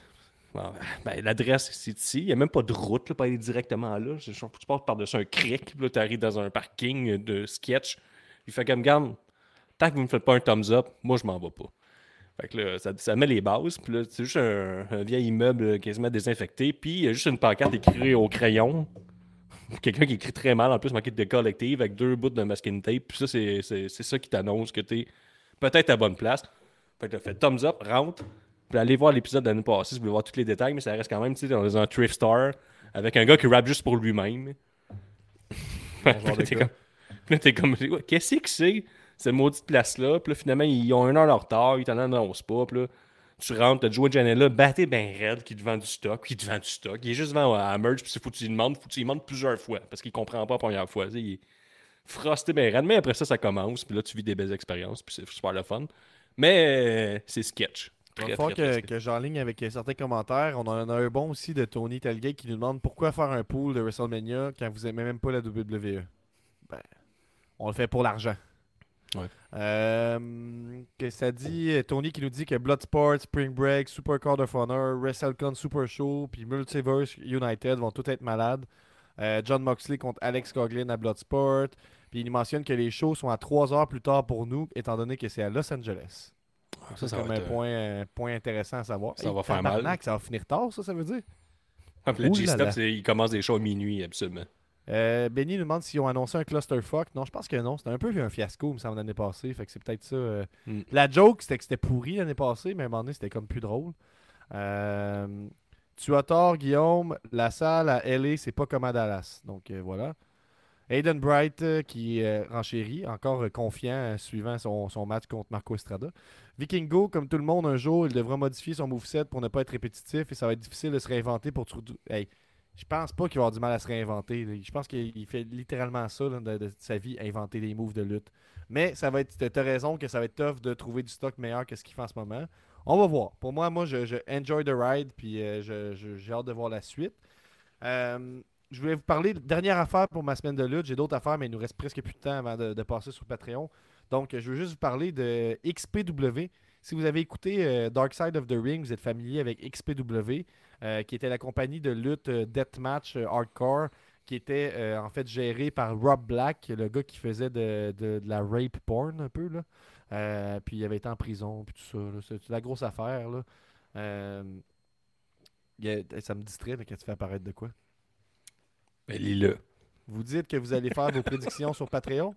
Ben, l'adresse, c'est ici. Il n'y a même pas de route là, pour aller directement là. Je- Tu passes par-dessus un cric, là, tu arrives dans un parking de sketch. Il fait comme, garde, tant que vous ne me faites pas un thumbs up, moi, je m'en vais pas. Fait que là, ça, met les bases, puis là, c'est juste un, un vieil immeuble quasiment désinfecté, puis il y a juste une pancarte écrite au crayon. *laughs* Quelqu'un qui écrit très mal, en plus, manqué de collective, avec deux bouts de masking tape, puis ça, c'est ça qui t'annonce que t'es peut-être à bonne place. Fait que là, fait thumbs up, rentre, puis allez voir l'épisode de l'année passée si vous voulez voir tous les détails, mais ça reste quand même, tu sais, dans un thrift store avec un gars qui rappe juste pour lui-même. *laughs* T'es comme- là, t'es comme, Ouais, qu'est-ce que c'est, cette maudite place-là? Puis là, finalement, ils ont une heure de retard, ils t'en annoncent pas. Puis là, tu rentres, t'as Joe Janela, batté ben raide, qui te vend du stock, qui te vend du stock. Il est juste vend à merge, puis c'est faut que tu lui demandes, faut que tu lui demandes plusieurs fois, parce qu'il comprend pas la première fois. Il est frosté ben raide, mais après ça, ça commence, puis là, tu vis des belles expériences, puis c'est super le fun. Mais euh, c'est sketch. Très, très, très que, que j'enligne avec euh, certains commentaires. On en a un bon aussi de Tony Talgate qui nous demande pourquoi faire un pool de WrestleMania quand vous aimez même pas la WWE. Ben, on le fait pour l'argent. Ouais. Euh, que ça dit, euh, Tony qui nous dit que Bloodsport, Spring Break, Super Card of Honor, WrestleCon Super Show, puis Multiverse United vont tous être malades. Euh, John Moxley contre Alex Coughlin à Bloodsport. Puis il nous mentionne que les shows sont à 3 heures plus tard pour nous, étant donné que c'est à Los Angeles. Ça, Ça, c'est comme va un être, euh, point, un point intéressant à savoir. ça Hey, va faire mal. Ça va finir tard, ça, ça veut dire? Ah, le G-Stop, il commence des shows à minuit, absolument. Euh, Benny nous demande s'ils ont annoncé un clusterfuck. Non, je pense que non. C'était un peu un fiasco, me semble, l'année passée. Fait que c'est peut-être ça. euh. Mm. La joke, c'était que c'était pourri l'année passée, mais à un moment donné, c'était comme plus drôle. Euh, tu as tort, Guillaume. La salle à LA, c'est pas comme à Dallas. Donc euh, voilà. Aiden Bright euh, qui euh, renchérit, encore euh, confiant, euh, suivant son, son match contre Marco Estrada. Vikingo, comme tout le monde, un jour, il devra modifier son moveset pour ne pas être répétitif et ça va être difficile de se réinventer pour tout. Hey, je pense pas qu'il va avoir du mal à se réinventer. Je pense qu'il fait littéralement ça de, sa vie, inventer des moves de lutte. Mais ça va être. T'as raison que ça va être tough de trouver du stock meilleur que ce qu'il fait en ce moment. On va voir. Pour moi, moi, je, je enjoy the ride, puis euh, j'ai hâte de voir la suite. Euh, je voulais vous parler de dernière affaire pour ma semaine de lutte. J'ai d'autres affaires, mais il nous reste presque plus de temps avant de, de passer sur Patreon. Donc, je veux juste vous parler de XPW. Si vous avez écouté euh, Dark Side of the Ring, vous êtes familier avec XPW, euh, qui était la compagnie de lutte euh, Deathmatch Hardcore, qui était en fait gérée par Rob Black, le gars qui faisait de, de- de la rape porn un peu. Là. Puis il avait été en prison, puis tout ça. C'est la grosse affaire. Là. A- ça me distrait, mais quand tu fais apparaître de quoi? Ben, lis-le. Vous dites que vous allez faire vos prédictions sur Patreon?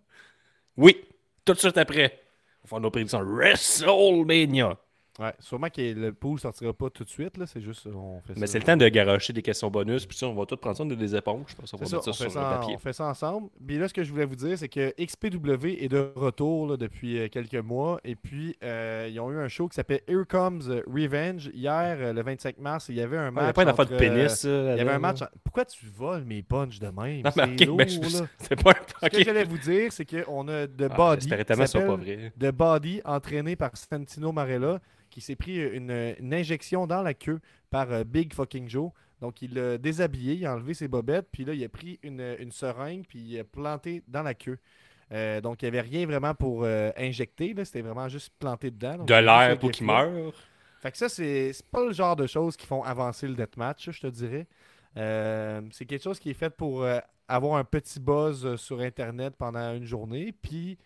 Oui, tout de suite après. On va faire nos prédictions WrestleMania. Ouais, sûrement que le pool sortira pas tout de suite. là. C'est juste, on fait Mais c'est le temps de garocher des questions bonus, puis ça, on va tout prendre ça de des éponges. Je pense qu'on va ça, mettre ça on, fait sur ça le papier. on fait ça ensemble. Puis là, ce que je voulais vous dire, c'est que XPW est de retour là, depuis euh, quelques mois. Et puis, euh, ils ont eu un show qui s'appelle Here Comes Revenge. Hier, euh, le 25 mars, il y avait un Ah, Il n'y match. a pas d'affaire de entre, euh, pénis. il y avait un match. Pourquoi tu voles mes punches de même? Non, mais C'est ok, ben, lourd, je- là. c'est pas Ce un. que ok. j'allais vous dire, c'est qu'on a The Ah, Body. J'espérais qui que ce soit pas vrai. The Body, entraîné par Santino Marella, qui s'est pris une, une injection dans la queue par euh, Big Fucking Joe. Donc, il l'a déshabillé, il a enlevé ses bobettes, puis là, il a pris une, une seringue, puis il a planté dans la queue. Euh, donc, il n'y avait rien vraiment pour euh, injecter, c'était vraiment juste planté dedans. Donc, De l'air pour qu'il meure. Fait que ça, c'est pas le genre de choses qui font avancer le deathmatch, je te dirais. Euh, c'est quelque chose qui est fait pour avoir un petit buzz sur Internet pendant une journée, puis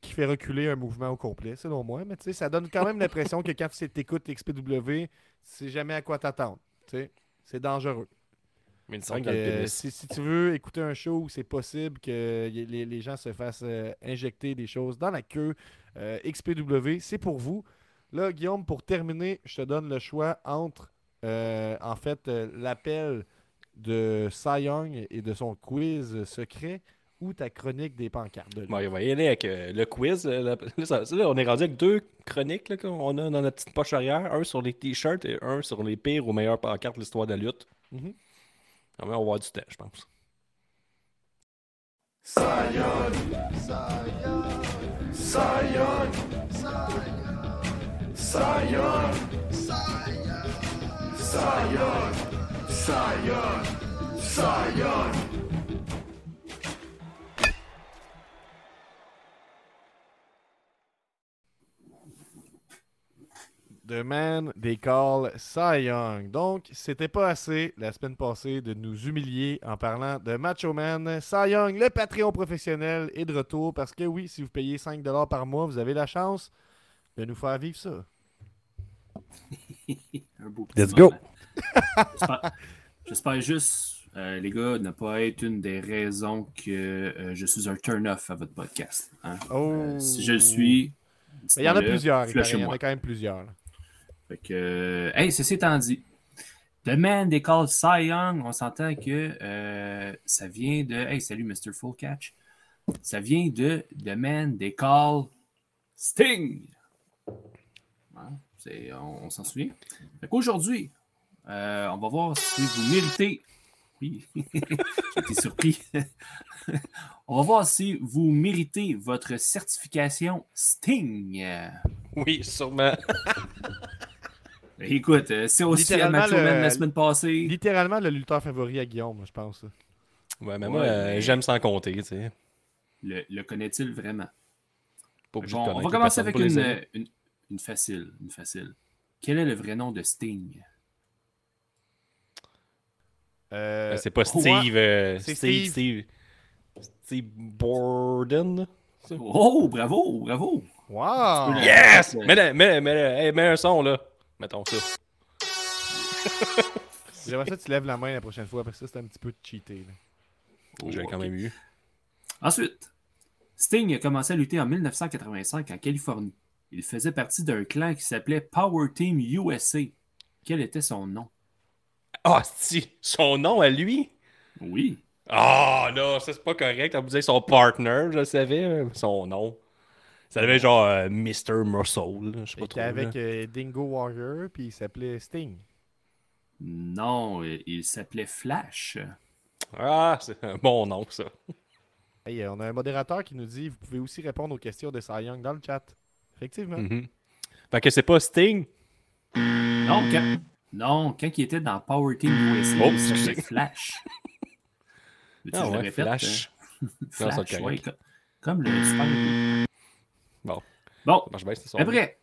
qui fait reculer un mouvement au complet, selon moi. Mais tu sais, ça donne quand même l'impression que quand tu écoutes XPW, tu sais jamais à quoi t'attendre. tu sais. C'est dangereux. Mais Donc, euh, si, si tu veux écouter un show où c'est possible que les, les gens se fassent euh, injecter des choses dans la queue, euh, XPW, c'est pour vous. Là, Guillaume, pour terminer, je te donne le choix entre, euh, en fait, l'appel de Cy Young et de son quiz secret ou ta chronique des pancartes. De bon, on va y aller avec euh, le quiz. Euh, là, on est rendu avec deux chroniques qu'on a dans notre petite poche arrière. Un sur les t-shirts et un sur les pires ou meilleures pancartes de l'histoire de la lutte. Mm. On va avoir du temps, je pense. Sayon, Sayon, Sayon, Sayon, Sayon, Sayon, Sayon, The man they call Cy Young. Donc, c'était pas assez la semaine passée de nous humilier en parlant de Macho Man. Cy Young, le Patreon professionnel, est de retour parce que oui, si vous payez 5$ par mois, vous avez la chance de nous faire vivre ça. *laughs* Un beau petit Let's go. moment. J'espère- J'espère juste, euh, les gars, ne pas être une des raisons que euh, je suis un turn-off à votre podcast. hein. Oh. Euh, si je le suis, Il y en a plusieurs. il y en a quand même plusieurs. Fait que, euh, hey, ceci étant dit, The Man They Call Cy Young, on s'entend que euh, ça vient de. Hey, salut Mr. Full Catch. Ça vient de The Man They Call Sting. On s'en souvient. Fait qu'aujourd'hui, euh, on va voir si vous méritez. Oui, *laughs* j'étais surpris. *laughs* on va voir si vous méritez votre certification Sting. Oui, sûrement. *laughs* Écoute, euh, c'est aussi à Macho le- Man la semaine passée. Littéralement le lutteur favori à Guillaume, je pense. Ouais, mais Ouais, moi, euh, mais- j'aime sans compter, tu sais. Le, le connaît-il vraiment? Bon, on va commencer avec une, une, une facile, une facile. Quel est le vrai nom de Sting? Euh, C'est pas. Steve. euh, Steve, Steve. Steve. Steve Borden. Oh, bravo, bravo! Wow! Yes! Mets, mets un son, là. Mettons ça. *laughs* J'aimerais ça que tu lèves la main la prochaine fois parce que ça, c'est un petit peu cheaté. là. Oh, J'avais quand même eu. Ensuite, Sting a commencé à lutter en 1985 en Californie. Il faisait partie d'un clan qui s'appelait Power Team USA. Quel était son nom? Ah, si! Son nom à lui? Oui. Ah, non, ça c'est pas correct. On vous disait son partner, je le savais, son nom. Ça devait être genre euh, Mr. Muscle, je sais Il pas était trop. avec euh, Dingo Warrior, puis il s'appelait Sting. Non, il s'appelait Flash. Ah, c'est un bon nom, ça. Hey, euh, on a un modérateur qui nous dit vous pouvez aussi répondre aux questions de Cy Young dans le chat. Effectivement. Mhm. Fait que c'est pas Sting? Non, quand, non, quand il était dans Power Team USA, Oh, excusez. Flash. *laughs* Ah ouais, répète, Flash. Flash, ouais, comme le Nintendo. Bon. Bon, Ça marche bien, c'est son après,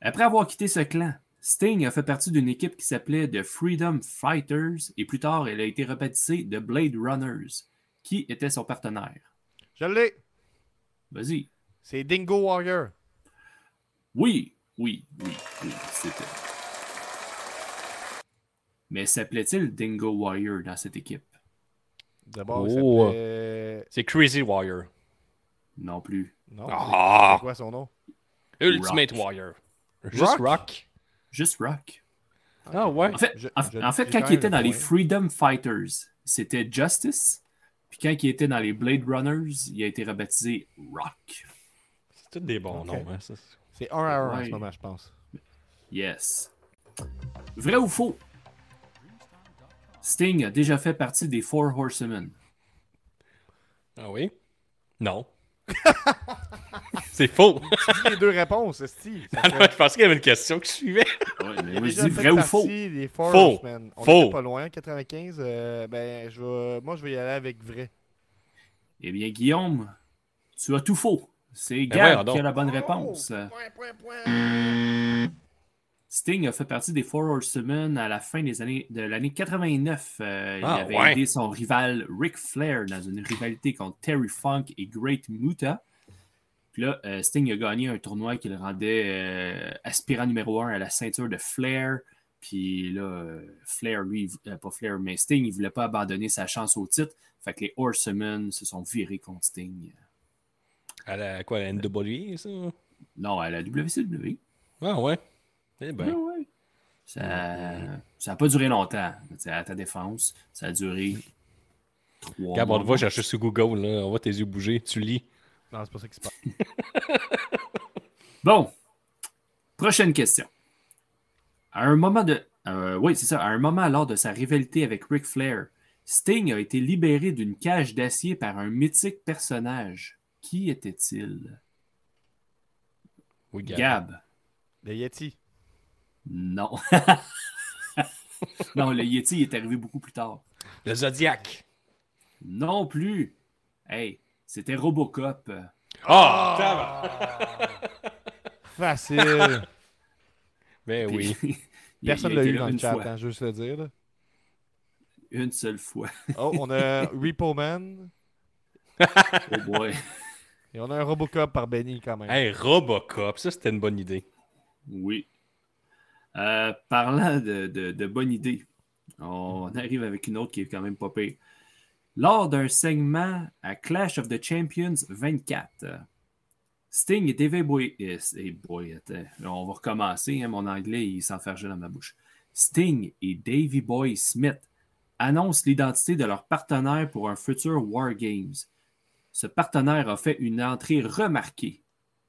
après avoir quitté ce clan, Sting a fait partie d'une équipe qui s'appelait The Freedom Fighters et plus tard, elle a été rebaptisée The Blade Runners. Qui était son partenaire? Je l'ai. Vas-y. C'est Dingo Warrior. Oui, oui, oui, oui, c'était. Mais s'appelait-il Dingo Warrior dans cette équipe? D'abord, Oh. C'est Crazy Warrior. Non plus. Non. Ah! C'est quoi son nom? Ultimate Rock. Warrior. Juste Rock? Rock? Juste Rock. Ah ouais. En fait, Je- en, je- en fait j'ai quand il était dans les. Freedom Fighters, c'était Justice. Puis quand il était dans les Blade Runners, il a été rebaptisé Rock. C'est tous des bons noms. Hein, ça. C'est 1 à 1 en ce moment, je pense. Yes. Vrai ou faux? Sting a déjà fait partie des Four Horsemen. Ah oui? Non. *laughs* c'est faux. Dis les deux réponses, Steve. *laughs* Ah non, je pensais qu'il y avait une question qui suivait. Ouais, mais moi, je dis vrai ou faux? Four Faux. On Faux. pas loin, 95. euh, ben, je vais... moi, je vais y aller avec vrai. Eh bien, Guillaume, tu as tout faux. C'est Ben Gab qui a la bonne réponse. Point, point, point. Sting a fait partie des Four Horsemen à la fin des années, de l'année 89. Euh, il Ah, avait ouais. aidé son rival Ric Flair dans une rivalité contre Terry Funk et Great Muta. Puis là, euh, Sting a gagné un tournoi qui le rendait euh, aspirant numéro un à la ceinture de Flair. Puis là, Flair, lui, pas Flair, mais Sting, il voulait pas abandonner sa chance au titre. Fait que les Horsemen se sont virés contre Sting. À la, quoi, la NWA, ça? Non, à la WCW. Ah ouais. Eh ben. Ouais, ouais. Ça n'a pas duré longtemps. À ta défense, ça a duré trois Gab, on voit chercher sur Google, là. On voit tes yeux bouger. Tu lis. Non, c'est pas ça qui se passe. *laughs* Bon, prochaine question. À un moment de. euh, oui, c'est ça. À un moment lors de sa rivalité avec Ric Flair, Sting a été libéré d'une cage d'acier par un mythique personnage. Qui était-il? Oui, Gab. Gab. Le Yeti. Non. non, le Yeti est arrivé beaucoup plus tard. Le Zodiac. Non plus. Hey, c'était Robocop. Ah! tabarnak. Facile. *laughs* Ben oui. Personne il l'a a eu dans le une chat, hein, juste le dire. là. Une seule fois. Oh, on a *laughs* Repo Man Oh boy. et on a un Robocop par Benny quand même. Hey, Robocop, ça c'était une bonne idée. Oui. Euh, parlant de, de, bonne idée, on arrive avec une autre qui est quand même pas pire. Lors d'un segment à Clash of the Champions 24, euh, Sting et Davey Boy. eh, boy, on va recommencer. hein, mon anglais, il s'enfergeait dans bouche. Sting et Davey Boy Smith annoncent l'identité de leur partenaire pour un futur War Games. Ce partenaire a fait une entrée remarquée.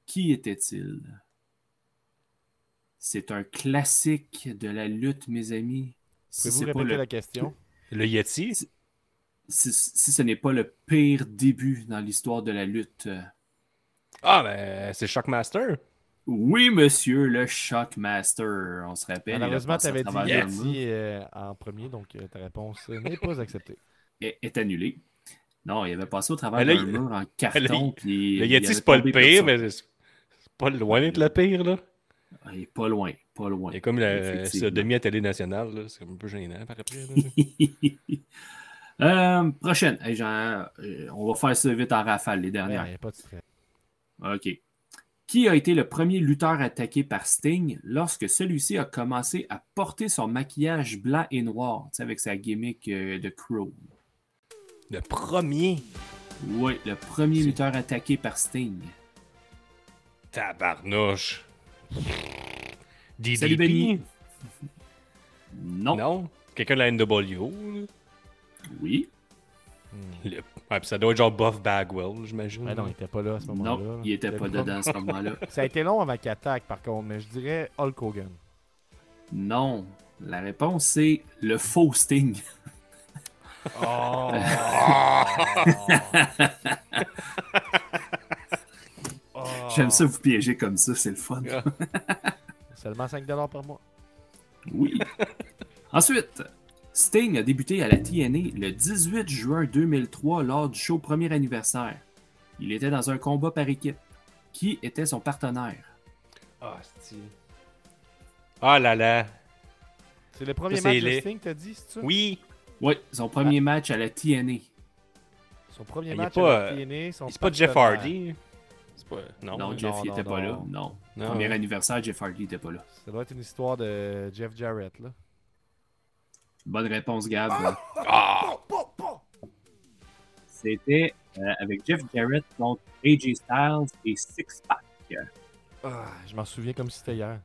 Qui était-il? C'est un classique de la lutte, mes amis. Si, Pouvez-vous pas répéter le- la question? Le Yeti? si, si ce n'est pas le pire début dans l'histoire de la lutte. Ah, ben, c'est Shockmaster. Oui, monsieur, le Shockmaster. On se rappelle. Malheureusement, tu à avais dit. Yeti euh, en premier, donc euh, ta réponse n'est pas acceptée. *laughs* est, est annulé. Non, il avait passé au travers d'un il- mur en *laughs* carton. le- puis Le il Yeti, c'est pas le pire, mais c'est c'est pas loin d'être le pire, là. Il est pas loin, pas loin. Il y a comme la, ce demi à télé nationale, là. C'est un peu gênant par après. là. *laughs* Euh, prochaine. Hey, Jean, euh, on va faire ça vite en rafale, les Il dernières. n'y a pas de. OK. Qui a été le premier lutteur attaqué par Sting lorsque celui-ci a commencé à porter son maquillage blanc et noir, tu sais, avec sa gimmick euh, de Crow? Le premier? Oui, le premier lutteur attaqué par Sting. Tabarnouche. DDP? Salut, Benny. Non. Non. Quelqu'un de la NWO, là. Oui. Le... Ouais, puis ça doit être genre Buff Bagwell, j'imagine. Non, il était pas là à ce moment-là. Non, il était pas dedans à ce *laughs* moment-là. Ça a été long avant qu'il attaque, par contre, mais je dirais Hulk Hogan. Non. La réponse, c'est le faux Sting. *laughs* Oh! *laughs* J'aime ça vous piéger comme ça, c'est le fun. Ah. *laughs* Seulement 5$ par mois. Oui. *laughs* Ensuite, Sting a débuté à la TNA le 18 juin 2003 lors du show premier anniversaire. Il était dans un combat par équipe. Qui était son partenaire? Ah, c'est... Ah là là. C'est le premier Ça, match de. Sting, t'as dit, c'est ça? Oui. Oui, son premier match à la TNA. Son premier Il est match pas, à la TNA, son C'est pas Jeff. Hardy. C'est pas... Non. Non, non, Jeff, il non, était pas non. là. Non. Non, Premier anniversaire, Jeff Hardy n'était pas là. Ça doit être une histoire de Jeff Jarrett, là. Bonne réponse, Gab. Ah! C'était euh, avec Jeff Jarrett contre AJ Styles et Six Pack. Ah, je m'en souviens comme si c'était hier.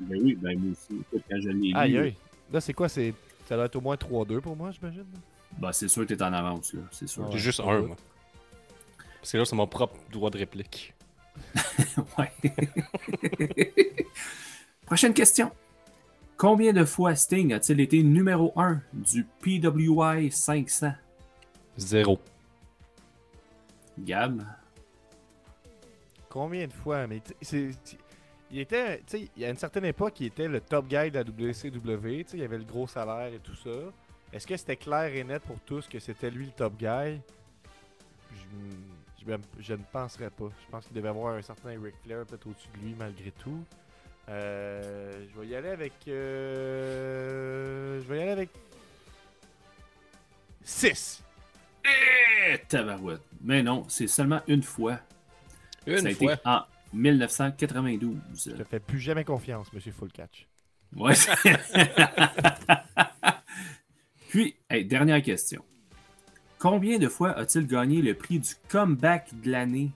Ben oui, ben moi aussi. Quand je l'ai lu, Aïe, aïe. Là, c'est quoi? C'est... Ça doit être au moins 3-2 pour moi, j'imagine. ben, c'est sûr que t'es en avance, là. C'est sûr. J'ai Ouais, juste un, moi. Parce que là, c'est mon propre droit de réplique. *laughs* Ouais. *laughs* Prochaine question. Combien de fois Sting a-t-il été numéro 1 du PWI 500? Zéro. Gab? Combien de fois? Mais c'est... c'est- Il était, tu sais, il y a une certaine époque, il était le top guy de la WCW, tu sais, il avait le gros salaire et tout ça. Est-ce que c'était clair et net pour tous que c'était lui le top guy? Je, je, je ne penserais pas. Je pense qu'il devait avoir un certain Ric Flair peut-être au-dessus de lui malgré tout. Euh, je vais y aller avec... euh, je vais y aller avec... 6! Eh, tabarouette. Mais non, c'est seulement une fois. Une Ça a fois. été en 1992. Je te fais plus jamais confiance, Monsieur Full Catch. Ouais. *laughs* Puis, hey, dernière question. Combien de fois a-t-il gagné le prix du comeback de l'année,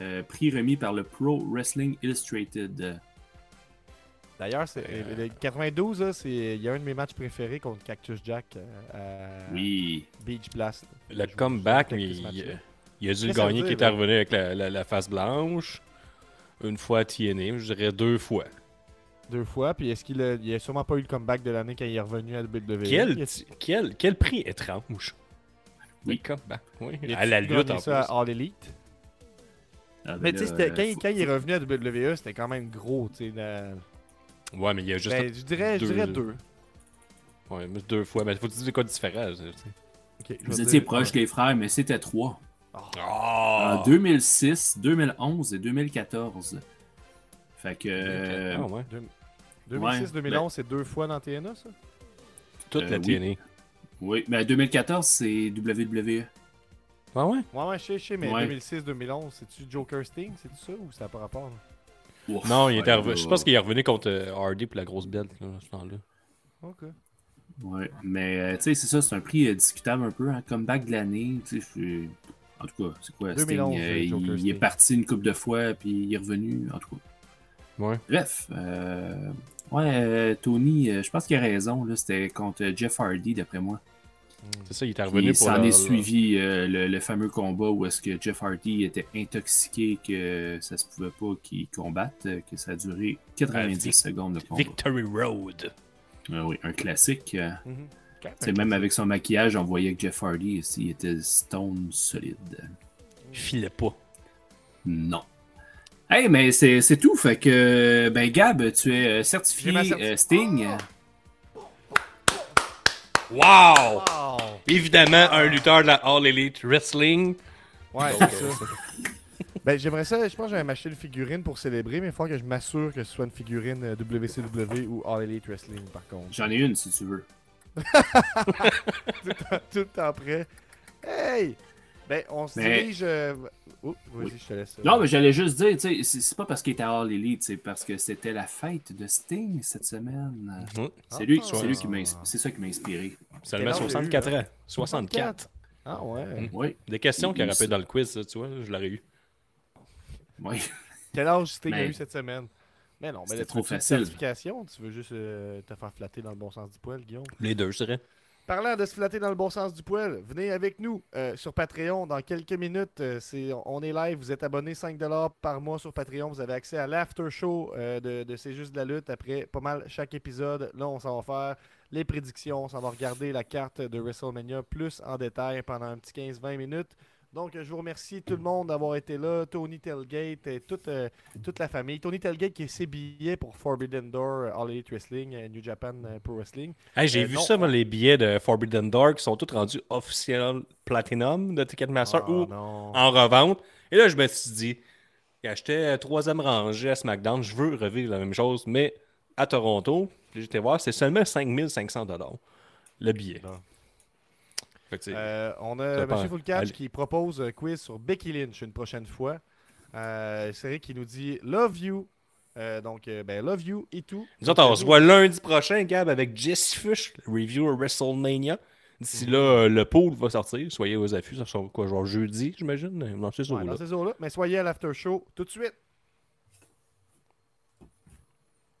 euh, prix remis par le Pro Wrestling Illustrated? D'ailleurs, c'est Euh. le 92, là, c'est il y a un de mes matchs préférés contre Cactus Jack euh, à Oui. Beach Blast. Le comeback, il, a dû le gagner qui là? revenu avec la, la- la face blanche. Une fois à TNA, je dirais deux fois. Deux fois, puis est-ce qu'il a, il a sûrement pas eu le comeback de l'année quand il est revenu à WWE? Quel, quel, quel prix étrange. Oui. Le comeback, oui. À la gagné lutte en ça à. All Elite. Ah, ben Mais tu sais, euh, quand, quand il est revenu à WWE, c'était quand même gros, tu sais. la- Ouais, mais il y a juste. Ben, je dirais, je deux, dirais là. deux. Ouais, mais deux fois. Mais faut dire des quoi différents. tu sais. Ok, je vais Vous étiez un. proches, les frères, mais c'était trois. Ah! En 2006, 2011 et 2014. Fait que. euh, Ah, ouais. Deux- 2006-2011, c'est deux fois dans TNA, ça? Toute Euh, la oui. TNA. Oui, mais 2014, c'est WWE. Ah ouais? Ouais, ouais, je sais, je sais, mais Ouais. 2006-2011, c'est-tu Joker Sting? C'est tout ça ou ça n'a pas rapport? là? Ouf, Non, il était ouais, revenu. Je pense qu'il est revenu contre euh, Hardy pour la grosse belle là, à ce temps-là. Ok. Ouais, mais euh, tu sais, c'est ça, c'est un prix euh, discutable un peu, hein, comeback de l'année. tu sais, je- En tout cas, c'est quoi, 2011, Sting, euh, il, Sting. est parti une couple de fois, puis il est revenu, en tout cas. Ouais. Bref, euh, ouais, euh, Tony, euh, je pense qu'il a raison, là, c'était contre Jeff Hardy, d'après moi. C'est ça, il était revenu pour s'en est suivi euh, le, le fameux combat où est-ce que Jeff Hardy était intoxiqué, que ça se pouvait pas qu'il combatte, euh, que ça a duré 90 Vic- secondes de combat. Victory Road. Euh, oui, un classique. Mhm. c'est même avec son maquillage, on voyait que Jeff Hardy, il était stone solide. Il filait pas. Non. Hey, mais c'est c'est tout. Fait que, ben, Gab, tu es certifié euh, Sting. Wow! Wow! Évidemment, un lutteur de la All Elite Wrestling. Ouais, c'est ça. *laughs* Ben, j'aimerais ça, je pense que j'avais m'acheter une figurine pour célébrer, mais il faut que je m'assure que ce soit une figurine euh, WCW ou All Elite Wrestling, par contre. J'en ai une si tu veux. *laughs* tout, le temps, tout le temps prêt. Hey! Ben, on se Mais- dirige. euh, Oh, vas-y, Oui. je te laisse. euh, Non, mais j'allais juste dire, tu sais, c'est c'est pas parce qu'il était à All Elite, c'est parce que c'était la fête de Sting cette semaine. C'est lui, Ah. c'est lui qui m'a c'est ça qui m'a inspiré. Seulement Quel âge 64 il a eu, ans. 64. Ah ouais. Mm. Oui, Des questions qu'il aurait pu dans le quiz, ça, tu vois, je l'aurais eu. oui. Quel âge Sting a eu cette semaine? Mais non, mais tu trop facile. certification? Tu veux juste euh, te faire flatter dans le bon sens du poil, Guillaume? Les deux, je dirais. Parlant de se flatter dans le bon sens du poil, venez avec nous euh, sur Patreon dans quelques minutes. euh, on est live, vous êtes abonné 5$ par mois sur Patreon. Vous avez accès à l'after show euh, de, de C'est juste de la lutte après pas mal chaque épisode. Là, on s'en va faire les prédictions, on s'en va regarder la carte de WrestleMania plus en détail pendant un petit 15-20 minutes. Donc, je vous remercie tout le monde d'avoir été là. Tony Telgate et toute, euh, toute la famille. Tony Telgate qui est ses billets pour Forbidden Door, All Elite Wrestling, euh, New Japan euh, Pro Wrestling. Hey, j'ai Euh, vu non, ça, moi, les billets de Forbidden Door qui sont tous rendus officiels Platinum de Ticketmaster Ah, ou non. en revente. Et là, je me suis dit, j'achetais troisième rangée à SmackDown, je veux revivre la même chose, mais à Toronto, j'étais voir, c'est seulement 5500 le billet. Non. Euh, on a. M. Fullcatch Allez. qui propose un quiz sur Becky Lynch une prochaine fois. Euh, c'est Rick qui nous dit Love you. Euh, donc, ben, love you et tout. Nous autres, on se voit lundi prochain, Gab, avec Jess Fush, le review WrestleMania. D'ici là, euh, le pool va sortir. Soyez aux affûts. Ça sera quoi, genre jeudi, j'imagine? Non, c'est ça. Ouais, là. dans ces eaux-là. Mais soyez à l'after show tout de suite.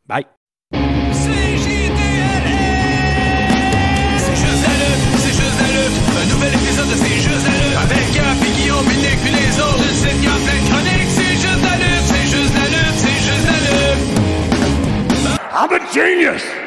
Bye. Un nouvel épisode de C'est juste la lutte. Avec puis les autres. C'est juste la lutte, c'est juste la lutte, c'est juste la lutte. I'm a genius!